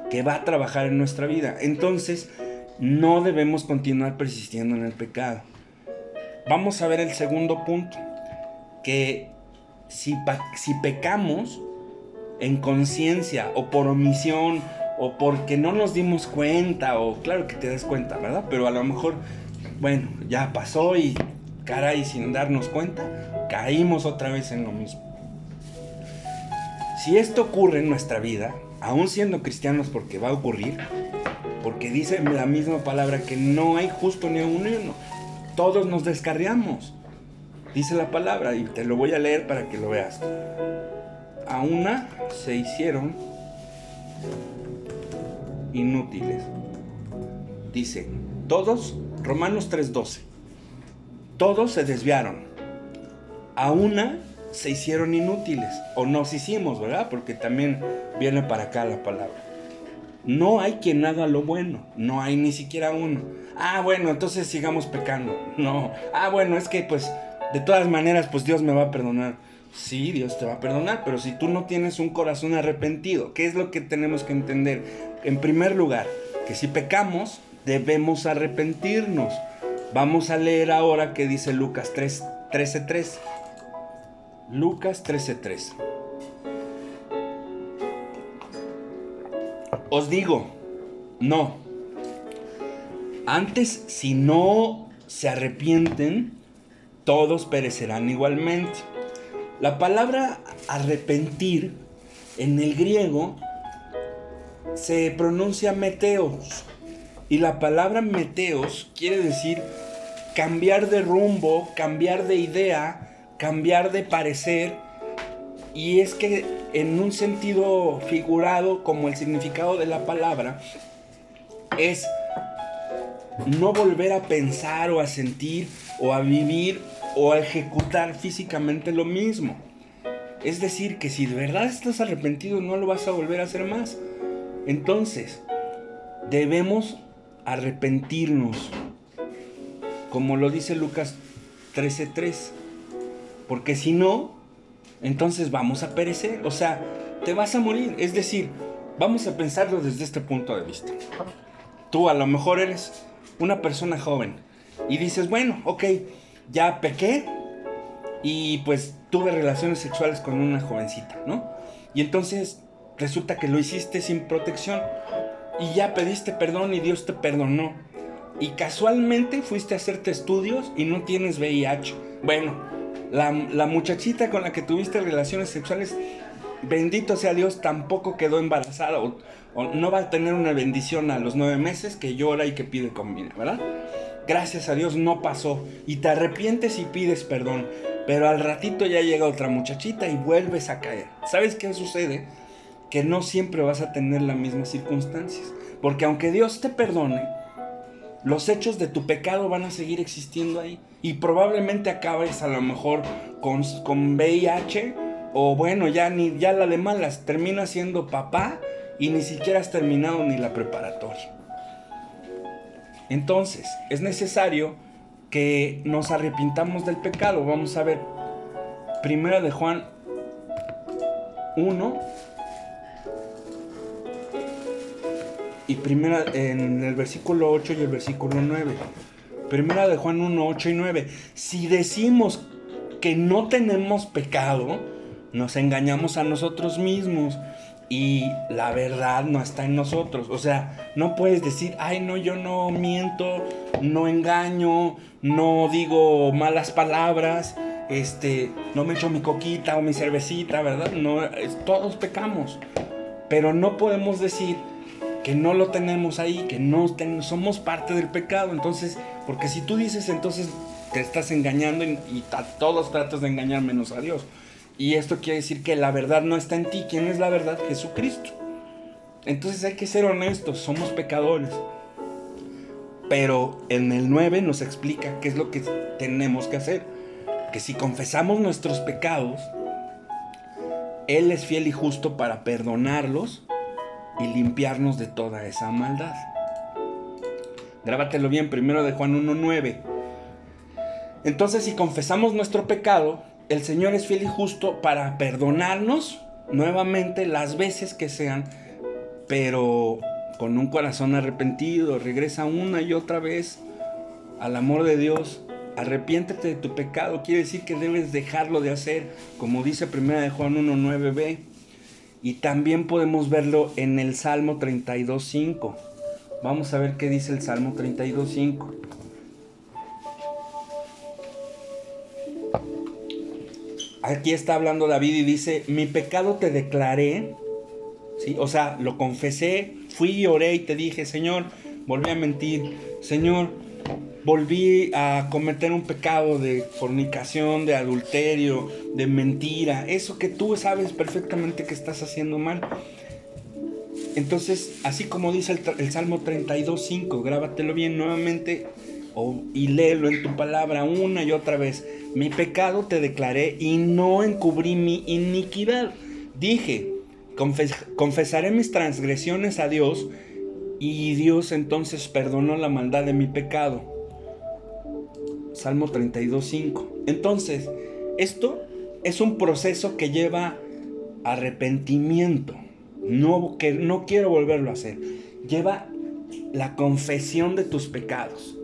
que va a trabajar en nuestra vida. Entonces, no debemos continuar persistiendo en el pecado. Vamos a ver el segundo punto, que si, si pecamos en conciencia o por omisión o porque no nos dimos cuenta o claro que te das cuenta, ¿verdad? Pero a lo mejor, bueno, ya pasó y caray, sin darnos cuenta, caímos otra vez en lo mismo. Si esto ocurre en nuestra vida, aún siendo cristianos porque va a ocurrir, Porque dice la misma palabra que no hay justo ni uno uno. Todos nos descarriamos. Dice la palabra y te lo voy a leer para que lo veas. A una se hicieron inútiles. Dice, todos, Romanos 3:12, todos se desviaron. A una se hicieron inútiles, o nos hicimos, ¿verdad? Porque también viene para acá la palabra. No hay quien haga lo bueno, no hay ni siquiera uno. Ah, bueno, entonces sigamos pecando. No. Ah, bueno, es que pues de todas maneras pues Dios me va a perdonar. Sí, Dios te va a perdonar, pero si tú no tienes un corazón arrepentido, ¿qué es lo que tenemos que entender? En primer lugar, que si pecamos, debemos arrepentirnos. Vamos a leer ahora qué dice Lucas 3, 13:3. Lucas 13:3. Os digo, no. Antes, si no se arrepienten, todos perecerán igualmente. La palabra arrepentir en el griego se pronuncia meteos. Y la palabra meteos quiere decir cambiar de rumbo, cambiar de idea, cambiar de parecer. Y es que en un sentido figurado, como el significado de la palabra, es no volver a pensar o a sentir o a vivir o a ejecutar físicamente lo mismo. Es decir, que si de verdad estás arrepentido no lo vas a volver a hacer más. Entonces, debemos arrepentirnos, como lo dice Lucas 13:3, porque si no, entonces vamos a perecer, o sea, te vas a morir. Es decir, vamos a pensarlo desde este punto de vista. Tú a lo mejor eres una persona joven y dices, bueno, ok, ya pequé y pues tuve relaciones sexuales con una jovencita, ¿no? Y entonces resulta que lo hiciste sin protección y ya pediste perdón y Dios te perdonó. Y casualmente fuiste a hacerte estudios y no tienes VIH. Bueno, la, muchachita con la que tuviste relaciones sexuales, bendito sea Dios, tampoco quedó embarazada o, o, no va a tener una bendición a los nueve meses que llora y que pide comida, ¿verdad? gracias a Dios no pasó y te arrepientes y pides perdón, pero al ratito ya llega otra muchachita y vuelves a caer. ¿Sabes qué sucede? Que no siempre vas a tener las mismas circunstancias, porque aunque Dios te perdone, los hechos de tu pecado van a seguir existiendo ahí y probablemente acabes a lo mejor con, con VIH o bueno, ya ni ya la de malas, terminas siendo papá y ni siquiera has terminado ni la preparatoria. Entonces, es necesario que nos arrepintamos del pecado. Vamos a ver, primera de Juan 1 y primera en el versículo 8 y el versículo 9. Primera de Juan 1, 8 y 9. Si decimos que no tenemos pecado, nos engañamos a nosotros mismos y la verdad no está en nosotros. O sea, no puedes decir, ay, no, yo no miento, no engaño, no digo malas palabras, este, no me echo mi coquita o mi cervecita, ¿verdad? No, todos pecamos. Pero no podemos decir que no lo tenemos ahí, que no somos parte del pecado. Entonces, porque si tú dices, entonces te estás engañando y, y a todos tratas de engañar menos a Dios. Y esto quiere decir que la verdad no está en ti. ¿Quién es la verdad? Jesucristo. Entonces hay que ser honestos, somos pecadores. Pero en el 9 nos explica qué es lo que tenemos que hacer. Que si confesamos nuestros pecados, Él es fiel y justo para perdonarlos y limpiarnos de toda esa maldad. Grábatelo bien, primero de Juan 1.9. Entonces si confesamos nuestro pecado, el Señor es fiel y justo para perdonarnos nuevamente las veces que sean, pero con un corazón arrepentido, regresa una y otra vez al amor de Dios. Arrepiéntete de tu pecado, quiere decir que debes dejarlo de hacer, como dice 1 de Juan 1.9b. Y también podemos verlo en el Salmo 32.5. Vamos a ver qué dice el Salmo 32.5. Aquí está hablando David y dice, mi pecado te declaré. O sea, lo confesé, fui, oré y te dije, Señor, volví a mentir, Señor, volví a cometer un pecado de fornicación, de adulterio, de mentira, eso que tú sabes perfectamente que estás haciendo mal. Entonces, así como dice el, el Salmo 32.5, grábatelo bien nuevamente y léelo en tu palabra una y otra vez. Mi pecado te declaré y no encubrí mi iniquidad. Dije, confesaré mis transgresiones a Dios y Dios entonces perdonó la maldad de mi pecado. Salmo 32.5. Entonces, esto es un proceso que lleva arrepentimiento no, que no quiero volverlo a hacer. Lleva la confesión de tus pecados.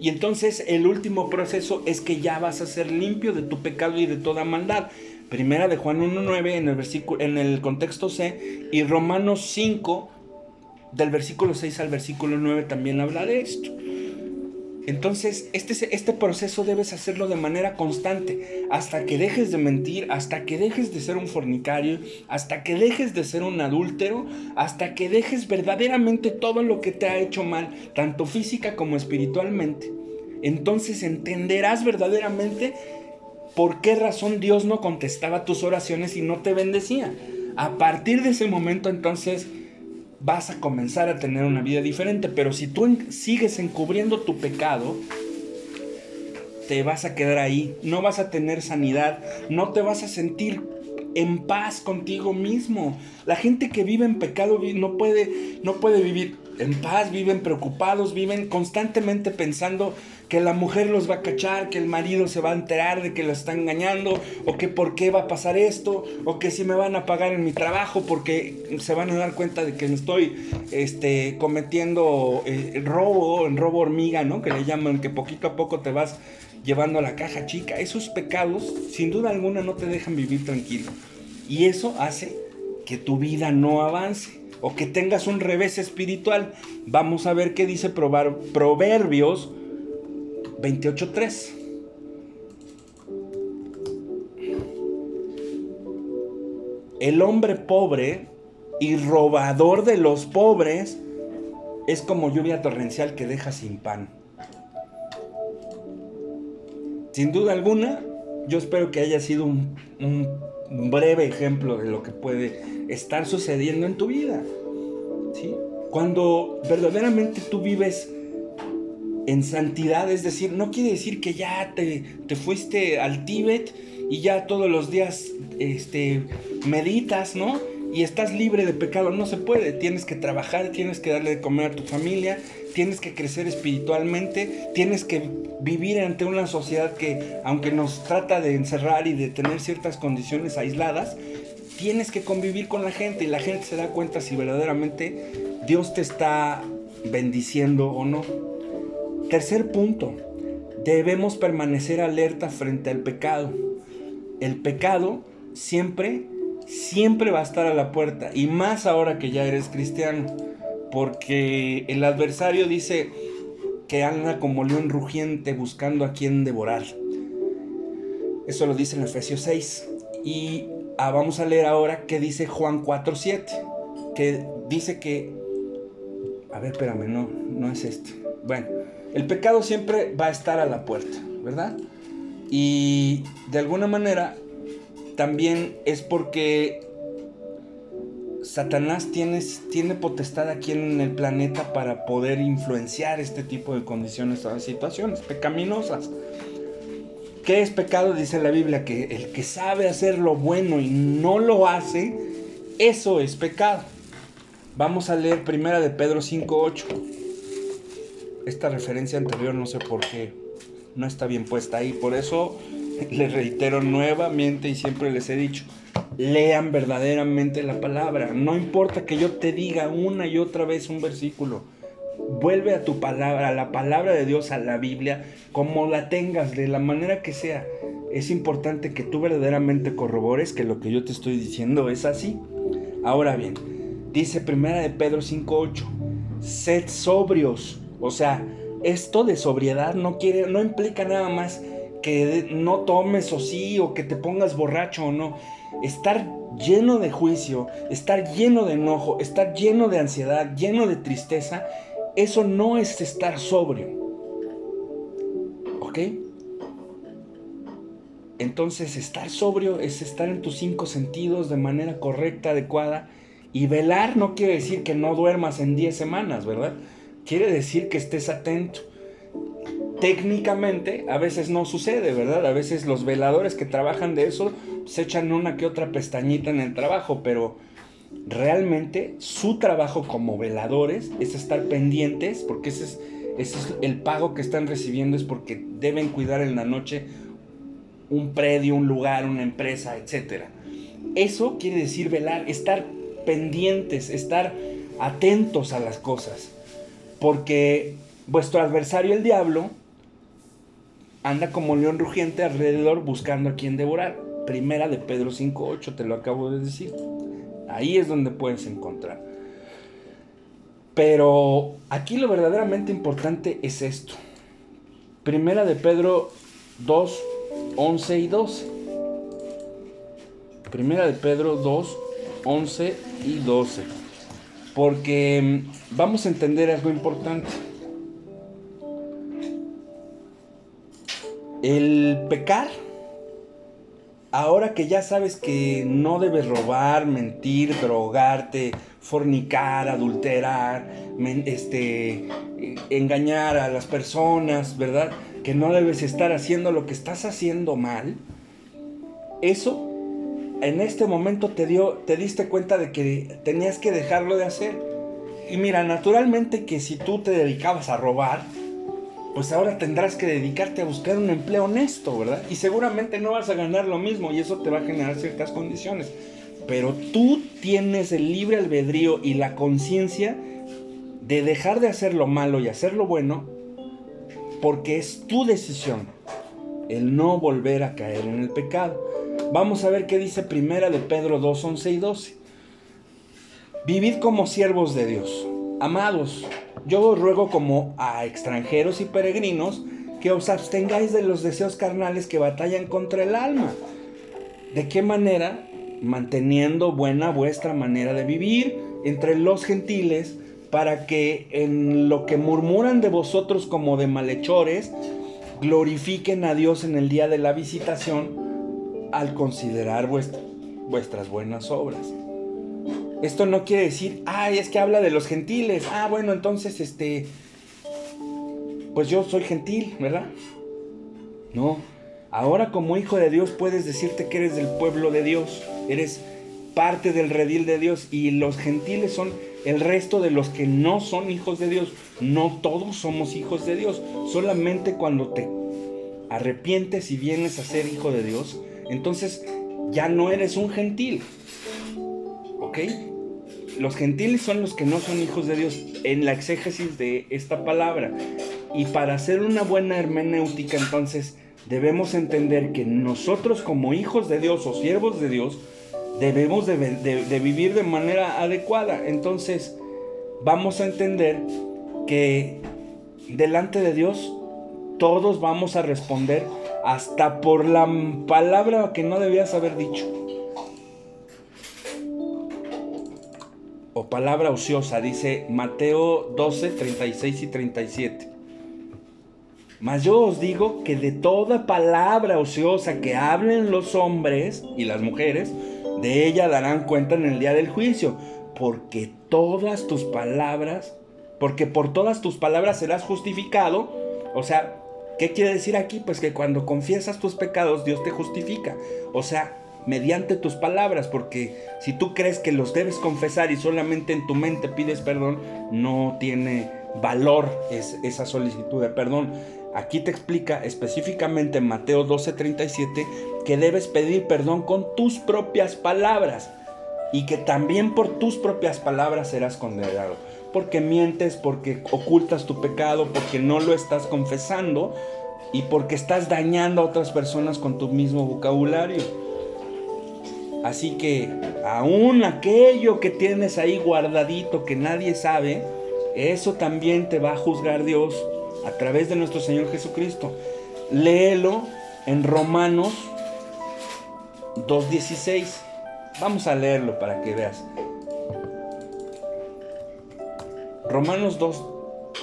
Y entonces el último proceso es que ya vas a ser limpio de tu pecado y de toda maldad. Primera de Juan 1.9 en el versículo en el contexto C y Romanos 5 del versículo 6 al versículo 9 también habla de esto. Entonces, este, este proceso debes hacerlo de manera constante, hasta que dejes de mentir, hasta que dejes de ser un fornicario, hasta que dejes de ser un adúltero, hasta que dejes verdaderamente todo lo que te ha hecho mal, tanto física como espiritualmente. Entonces entenderás verdaderamente por qué razón Dios no contestaba tus oraciones y no te bendecía. A partir de ese momento entonces vas a comenzar a tener una vida diferente. Pero si tú sigues encubriendo tu pecado, te vas a quedar ahí, no vas a tener sanidad, no te vas a sentir en paz contigo mismo. La gente que vive en pecado no puede, no puede vivir en paz, viven preocupados, viven constantemente pensando que la mujer los va a cachar, que el marido se va a enterar de que lo está engañando, o que por qué va a pasar esto, o que si me van a pagar en mi trabajo porque se van a dar cuenta de que estoy este, cometiendo eh, robo, en robo hormiga, ¿no? Que le llaman, que poquito a poco te vas llevando a la caja chica. Esos pecados, sin duda alguna, no te dejan vivir tranquilo. Y eso hace que tu vida no avance o que tengas un revés espiritual. Vamos a ver qué dice Proverbios 28.3. El hombre pobre y robador de los pobres es como lluvia torrencial que deja sin pan. Sin duda alguna, yo espero que haya sido un, breve ejemplo de lo que puede estar sucediendo en tu vida. ¿sí? Cuando verdaderamente tú vives en santidad, es decir, no quiere decir que ya te, te fuiste al Tíbet y ya todos los días este, meditas, ¿no? Y estás libre de pecado, no se puede, tienes que trabajar, tienes que darle de comer a tu familia, tienes que crecer espiritualmente, tienes que vivir ante una sociedad que, aunque nos trata de encerrar y de tener ciertas condiciones aisladas, tienes que convivir con la gente y la gente se da cuenta si verdaderamente Dios te está bendiciendo o no. Tercer punto, debemos permanecer alerta frente al pecado. El pecado siempre, siempre va a estar a la puerta y más ahora que ya eres cristiano, porque el adversario dice que anda como león rugiente buscando a quien devorar. Eso lo dice en Efesios 6. Y ah, vamos a leer ahora qué dice Juan 4.7, que dice que... A ver, espérame, no, no es esto. Bueno, el pecado siempre va a estar a la puerta, ¿verdad? Y de alguna manera también es porque Satanás tiene, tiene potestad aquí en el planeta para poder influenciar este tipo de condiciones o situaciones pecaminosas. ¿Qué es pecado? Dice la Biblia que el que sabe hacer lo bueno y no lo hace, eso es pecado. Vamos a leer primera de Pedro 5.8 esta referencia anterior no sé por qué no está bien puesta ahí. Por eso les reitero nuevamente y siempre les he dicho, lean verdaderamente la palabra. No importa que yo te diga una y otra vez un versículo. Vuelve a tu palabra, a la palabra de Dios, a la Biblia, como la tengas, de la manera que sea. Es importante que tú verdaderamente corrobores que lo que yo te estoy diciendo es así. Ahora bien, dice primera de Pedro 5:8, sed sobrios o sea, esto de sobriedad no quiere, no implica nada más que no tomes o sí, o que te pongas borracho o no. Estar lleno de juicio, estar lleno de enojo, estar lleno de ansiedad, lleno de tristeza, eso no es estar sobrio. ¿Ok? Entonces estar sobrio es estar en tus cinco sentidos de manera correcta, adecuada. Y velar no quiere decir que no duermas en 10 semanas, ¿verdad? Quiere decir que estés atento. Técnicamente a veces no sucede, ¿verdad? A veces los veladores que trabajan de eso se echan una que otra pestañita en el trabajo, pero realmente su trabajo como veladores es estar pendientes, porque ese es, el pago que están recibiendo, es porque deben cuidar en la noche un predio, un lugar, una empresa, etc. Eso quiere decir velar, estar pendientes, estar atentos a las cosas. Porque vuestro adversario, el diablo, anda como león rugiente alrededor buscando a quien devorar. Primera de Pedro 5.8, te lo acabo de decir. Ahí es donde puedes encontrar. Pero aquí lo verdaderamente importante es esto. Primera de Pedro 2, 11 y 12. Primera de Pedro 2, 11 y 12. Porque mm, vamos a entender algo importante. El pecar, ahora que ya sabes que no debes robar, mentir, drogarte, fornicar, adulterar, este, engañar a las personas, ¿verdad? que no debes estar haciendo lo que estás haciendo mal, eso en este momento te dio, te diste cuenta de que tenías que dejarlo de hacer. Y mira, naturalmente que si tú te dedicabas a robar, pues ahora tendrás que dedicarte a buscar un empleo honesto, ¿verdad? Y seguramente no vas a ganar lo mismo y eso te va a generar ciertas condiciones. Pero tú tienes el libre albedrío y la conciencia de dejar de hacer lo malo y hacer lo bueno porque es tu decisión el no volver a caer en el pecado. Vamos a ver qué dice primera de Pedro 2, 11 y 12. Vivid como siervos de Dios. Amados, yo os ruego como a extranjeros y peregrinos que os abstengáis de los deseos carnales que batallan contra el alma. ¿De qué manera? Manteniendo buena vuestra manera de vivir entre los gentiles, para que en lo que murmuran de vosotros como de malhechores, glorifiquen a Dios en el día de la visitación al considerar vuestras buenas obras. Esto no quiere decir, ay, es que habla de los gentiles. Ah, bueno, entonces, este, pues yo soy gentil, ¿verdad? No, ahora como hijo de Dios puedes decirte que eres del pueblo de Dios, eres parte del redil de Dios y los gentiles son el resto de los que no son hijos de Dios. No todos somos hijos de Dios, solamente cuando te arrepientes y vienes a ser hijo de Dios, entonces ya no eres un gentil. ¿Ok? Los gentiles son los que no son hijos de Dios en la exégesis de esta palabra. Y para hacer una buena hermenéutica, entonces debemos entender que nosotros como hijos de Dios o siervos de Dios, debemos de, vivir de manera adecuada. Entonces, vamos a entender que delante de Dios todos vamos a responder hasta por la palabra que no debías haber dicho. O palabra ociosa, dice Mateo 12, 36 y 37. Mas yo os digo que de toda palabra ociosa que hablen los hombres y las mujeres, de ella darán cuenta en el día del juicio, porque todas tus palabras, porque por todas tus palabras serás justificado. O sea, ¿qué quiere decir aquí? Pues que cuando confiesas tus pecados, Dios te justifica. O sea, mediante tus palabras, porque si tú crees que los debes confesar y solamente en tu mente pides perdón, no tiene valor esa solicitud de perdón. Aquí te explica específicamente en Mateo 12:37 que debes pedir perdón con tus propias palabras y que también por tus propias palabras serás condenado. Porque mientes, porque ocultas tu pecado, porque no lo estás confesando y porque estás dañando a otras personas con tu mismo vocabulario. Así que aún aquello que tienes ahí guardadito que nadie sabe, eso también te va a juzgar Dios a través de nuestro Señor Jesucristo. Léelo en Romanos 2.16. Vamos a leerlo para que veas. Romanos 2,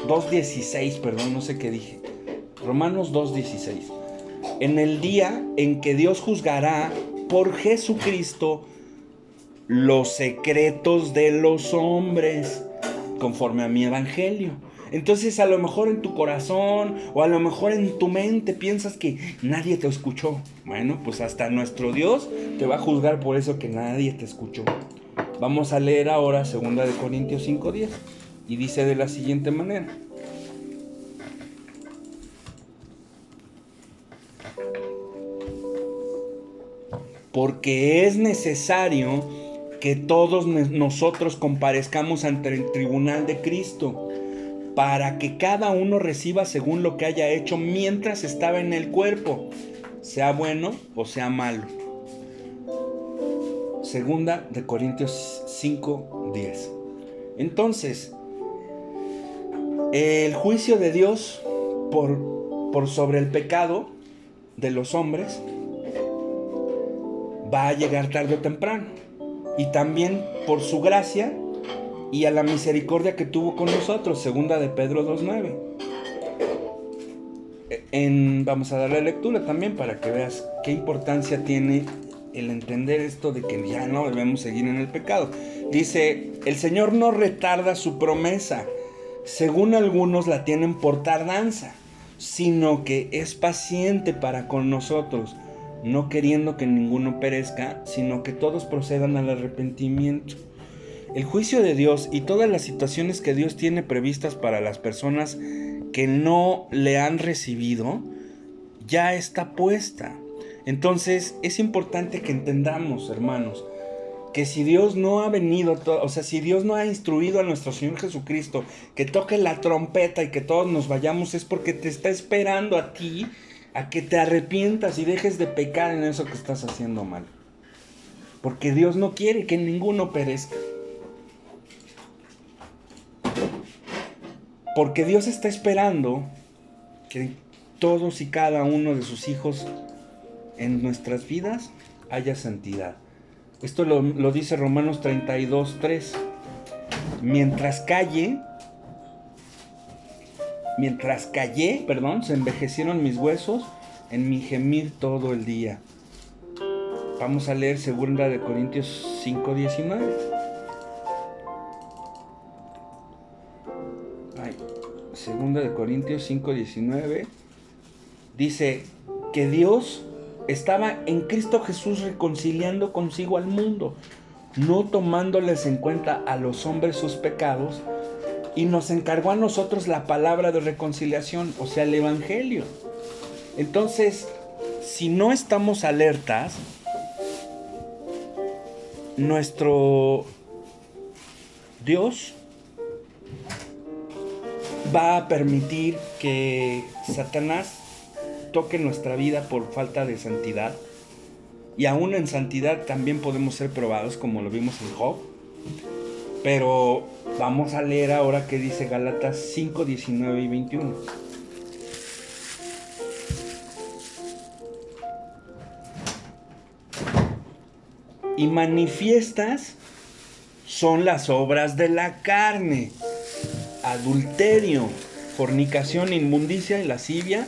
2.16, perdón, no sé qué dije. Romanos 2.16. En el día en que Dios juzgará por Jesucristo los secretos de los hombres, conforme a mi evangelio. Entonces a lo mejor en tu corazón o a lo mejor en tu mente piensas que nadie te escuchó. Bueno, pues hasta nuestro Dios te va a juzgar por eso que nadie te escuchó. Vamos a leer ahora 2 de Corintios 5:10 y dice de la siguiente manera. Porque es necesario que todos nosotros comparezcamos ante el tribunal de Cristo, para que cada uno reciba según lo que haya hecho mientras estaba en el cuerpo, sea bueno o sea malo. Segunda de Corintios 5, 10. Entonces, el juicio de Dios por, por sobre el pecado de los hombres va a llegar tarde o temprano y también por su gracia y a la misericordia que tuvo con nosotros, segunda de Pedro 2.9. En, vamos a darle lectura también para que veas qué importancia tiene el entender esto de que ya no debemos seguir en el pecado. Dice, el Señor no retarda su promesa, según algunos la tienen por tardanza, sino que es paciente para con nosotros no queriendo que ninguno perezca, sino que todos procedan al arrepentimiento. El juicio de Dios y todas las situaciones que Dios tiene previstas para las personas que no le han recibido, ya está puesta. Entonces es importante que entendamos, hermanos, que si Dios no ha venido, o sea, si Dios no ha instruido a nuestro Señor Jesucristo que toque la trompeta y que todos nos vayamos, es porque te está esperando a ti a que te arrepientas y dejes de pecar en eso que estás haciendo mal. Porque Dios no quiere que ninguno perezca. Porque Dios está esperando que todos y cada uno de sus hijos en nuestras vidas haya santidad. Esto lo, lo dice Romanos 32, 3. Mientras calle, Mientras callé, perdón, se envejecieron mis huesos en mi gemir todo el día. Vamos a leer segunda de Corintios 5:19. segunda de Corintios 5:19 dice que Dios estaba en Cristo Jesús reconciliando consigo al mundo, no tomándoles en cuenta a los hombres sus pecados, y nos encargó a nosotros la palabra de reconciliación, o sea, el Evangelio. Entonces, si no estamos alertas, nuestro Dios va a permitir que Satanás toque nuestra vida por falta de santidad. Y aún en santidad también podemos ser probados, como lo vimos en Job. Pero vamos a leer ahora qué dice Galatas 5, 19 y 21. Y manifiestas son las obras de la carne, adulterio, fornicación, inmundicia y lascivia,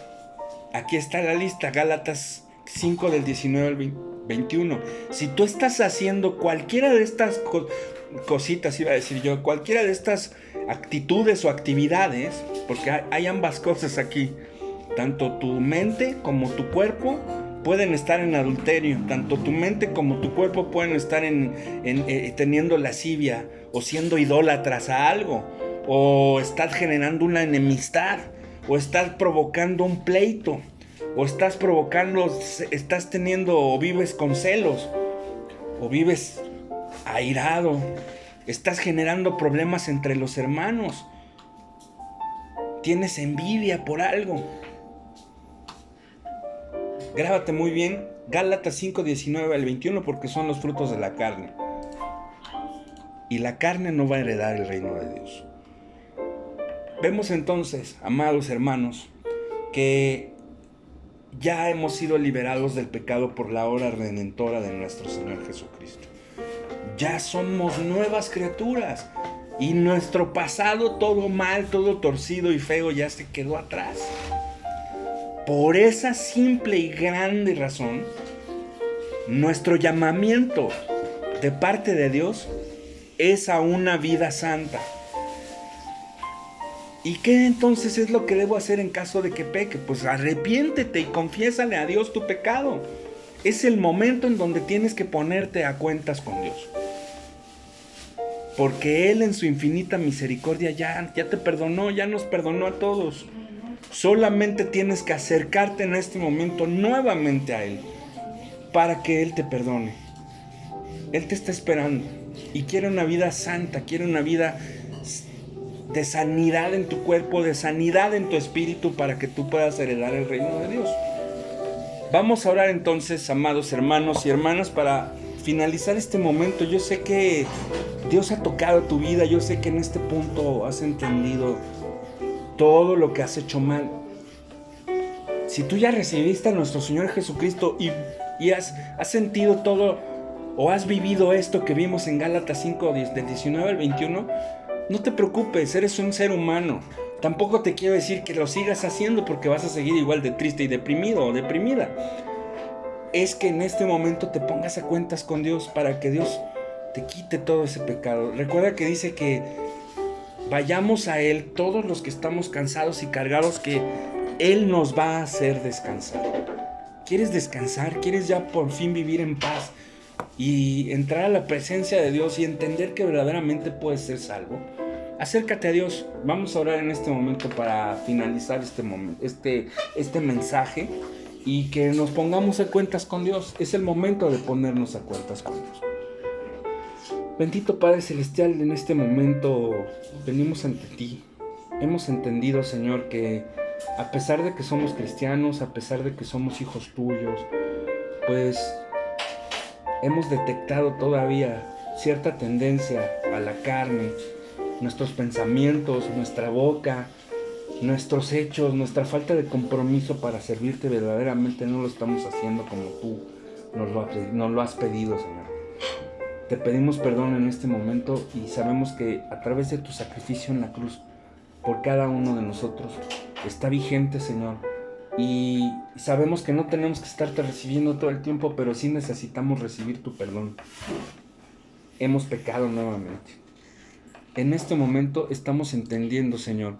aquí está la lista, Gálatas 5 del 19 al 21. Si tú estás haciendo cualquiera de estas cositas, iba a decir yo, cualquiera de estas actitudes o actividades, porque hay, ambas cosas aquí, tanto tu mente como tu cuerpo pueden estar en adulterio, tanto tu mente como tu cuerpo pueden estar en, eh, teniendo lascivia o siendo idólatras a algo, o estás generando una enemistad, o estás provocando un pleito, o estás provocando, estás teniendo o vives con celos, o vives airado, estás generando problemas entre los hermanos, tienes envidia por algo. Grábate muy bien Gálatas 5, 19 al 21 porque son los frutos de la carne. Y la carne no va a heredar el reino de Dios. Vemos entonces, amados hermanos, que ya hemos sido liberados del pecado por la hora redentora de nuestro Señor Jesucristo. Ya somos nuevas criaturas. Y nuestro pasado, todo mal, todo torcido y feo, ya se quedó atrás. Por esa simple y grande razón, nuestro llamamiento de parte de Dios es a una vida santa. ¿Y qué entonces es lo que debo hacer en caso de que peque? Pues arrepiéntete y confiésale a Dios tu pecado. Es el momento en donde tienes que ponerte a cuentas con Dios. Porque Él en su infinita misericordia ya, ya te perdonó, ya nos perdonó a todos. Solamente tienes que acercarte en este momento nuevamente a Él para que Él te perdone. Él te está esperando y quiere una vida santa, quiere una vida de sanidad en tu cuerpo, de sanidad en tu espíritu para que tú puedas heredar el reino de Dios. Vamos a orar entonces, amados hermanos y hermanas, para finalizar este momento. Yo sé que Dios ha tocado tu vida, yo sé que en este punto has entendido todo lo que has hecho mal. Si tú ya recibiste a nuestro Señor Jesucristo y, has, has sentido todo o has vivido esto que vimos en Gálatas 5, del 19 al 21, no te preocupes, eres un ser humano. Tampoco te quiero decir que lo sigas haciendo porque vas a seguir igual de triste y deprimido o deprimida. Es que en este momento te pongas a cuentas con Dios para que Dios te quite todo ese pecado. Recuerda que dice que vayamos a Él todos los que estamos cansados y cargados, que Él nos va a hacer descansar. ¿Quieres descansar? ¿Quieres ya por fin vivir en paz? y entrar a la presencia de Dios y entender que verdaderamente puedes ser salvo, acércate a Dios. Vamos a orar en este momento para finalizar este, este, este mensaje y que nos pongamos a cuentas con Dios. Es el momento de ponernos a cuentas con Dios. Bendito Padre Celestial, en este momento venimos ante ti. Hemos entendido, Señor, que a pesar de que somos cristianos, a pesar de que somos hijos tuyos, pues hemos detectado todavía cierta tendencia a la carne, nuestros pensamientos, nuestra boca, nuestros hechos, nuestra falta de compromiso para servirte verdaderamente no lo estamos haciendo como tú nos lo, has pedido, Señor. Te pedimos perdón en este momento y sabemos que a través de tu sacrificio en la cruz por cada uno de nosotros está vigente, Señor, y sabemos que no tenemos que estarte recibiendo todo el tiempo, pero sí necesitamos recibir tu perdón. Hemos pecado nuevamente. En este momento estamos entendiendo, Señor,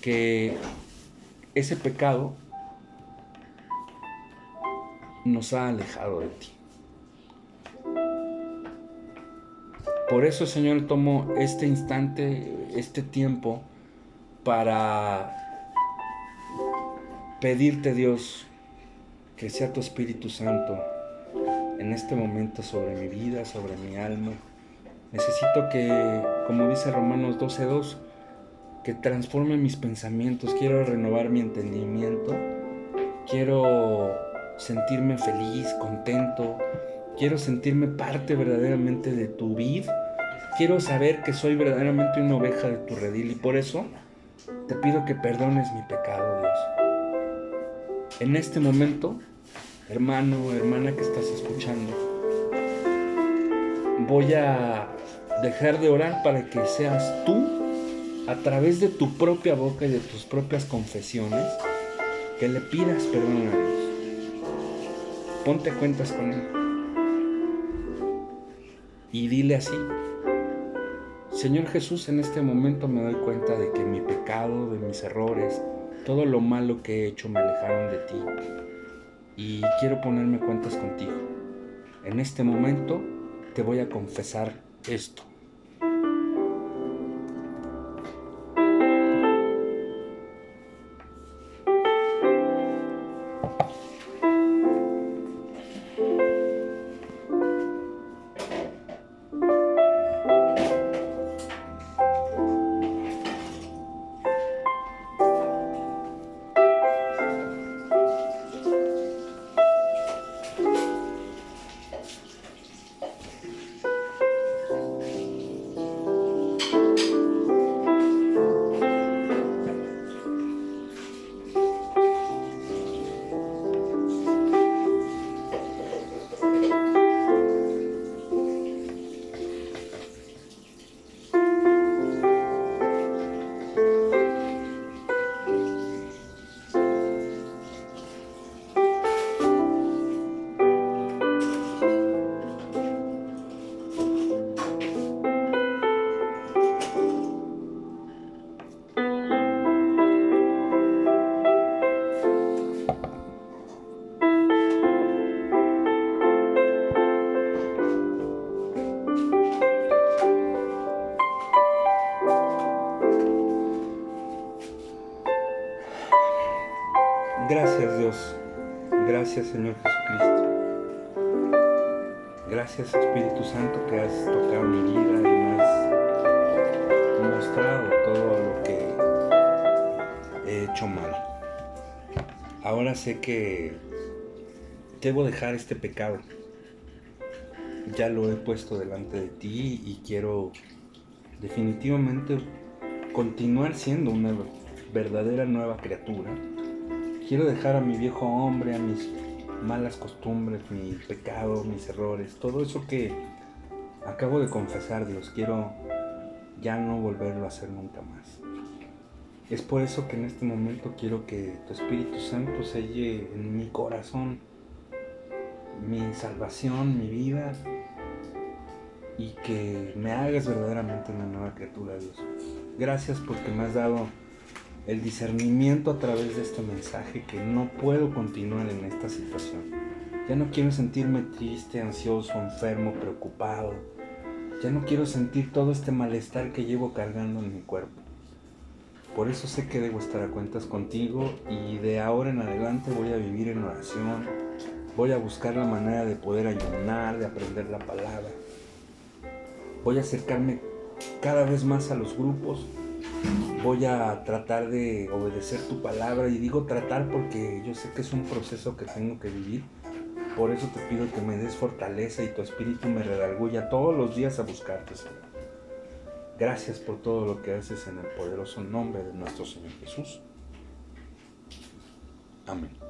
que ese pecado nos ha alejado de ti. Por eso, Señor, tomo este instante, este tiempo, para pedirte Dios que sea tu Espíritu Santo en este momento sobre mi vida, sobre mi alma. Necesito que, como dice Romanos 12.2, que transforme mis pensamientos. Quiero renovar mi entendimiento. Quiero sentirme feliz, contento. Quiero sentirme parte verdaderamente de tu vida. Quiero saber que soy verdaderamente una oveja de tu redil y por eso te pido que perdones mi pecado, Dios en este momento, hermano, hermana que estás escuchando, voy a dejar de orar para que seas tú, a través de tu propia boca y de tus propias confesiones, que le pidas perdón a Dios. Ponte cuentas con Él. Y dile así, Señor Jesús, en este momento me doy cuenta de que mi pecado, de mis errores, todo lo malo que he hecho me alejaron de ti y quiero ponerme cuentas contigo. En este momento te voy a confesar esto. Señor Jesucristo. Gracias Espíritu Santo que has tocado mi vida y me has mostrado todo lo que he hecho mal. Ahora sé que debo dejar este pecado. Ya lo he puesto delante de ti y quiero definitivamente continuar siendo una verdadera nueva criatura. Quiero dejar a mi viejo hombre, a mis malas costumbres, mi pecado, mis errores, todo eso que acabo de confesar, Dios. Quiero ya no volverlo a hacer nunca más. Es por eso que en este momento quiero que tu Espíritu Santo selle en mi corazón mi salvación, mi vida y que me hagas verdaderamente una nueva criatura, Dios. Gracias porque me has dado el discernimiento a través de este mensaje que no puedo continuar en esta situación. Ya no quiero sentirme triste, ansioso, enfermo, preocupado. Ya no quiero sentir todo este malestar que llevo cargando en mi cuerpo. Por eso sé que debo estar a cuentas contigo y de ahora en adelante voy a vivir en oración. Voy a buscar la manera de poder ayunar, de aprender la palabra. Voy a acercarme cada vez más a los grupos voy a tratar de obedecer tu palabra y digo tratar porque yo sé que es un proceso que tengo que vivir. Por eso te pido que me des fortaleza y tu espíritu me redarguya todos los días a buscarte, Señor. Gracias por todo lo que haces en el poderoso nombre de nuestro Señor Jesús. Amén.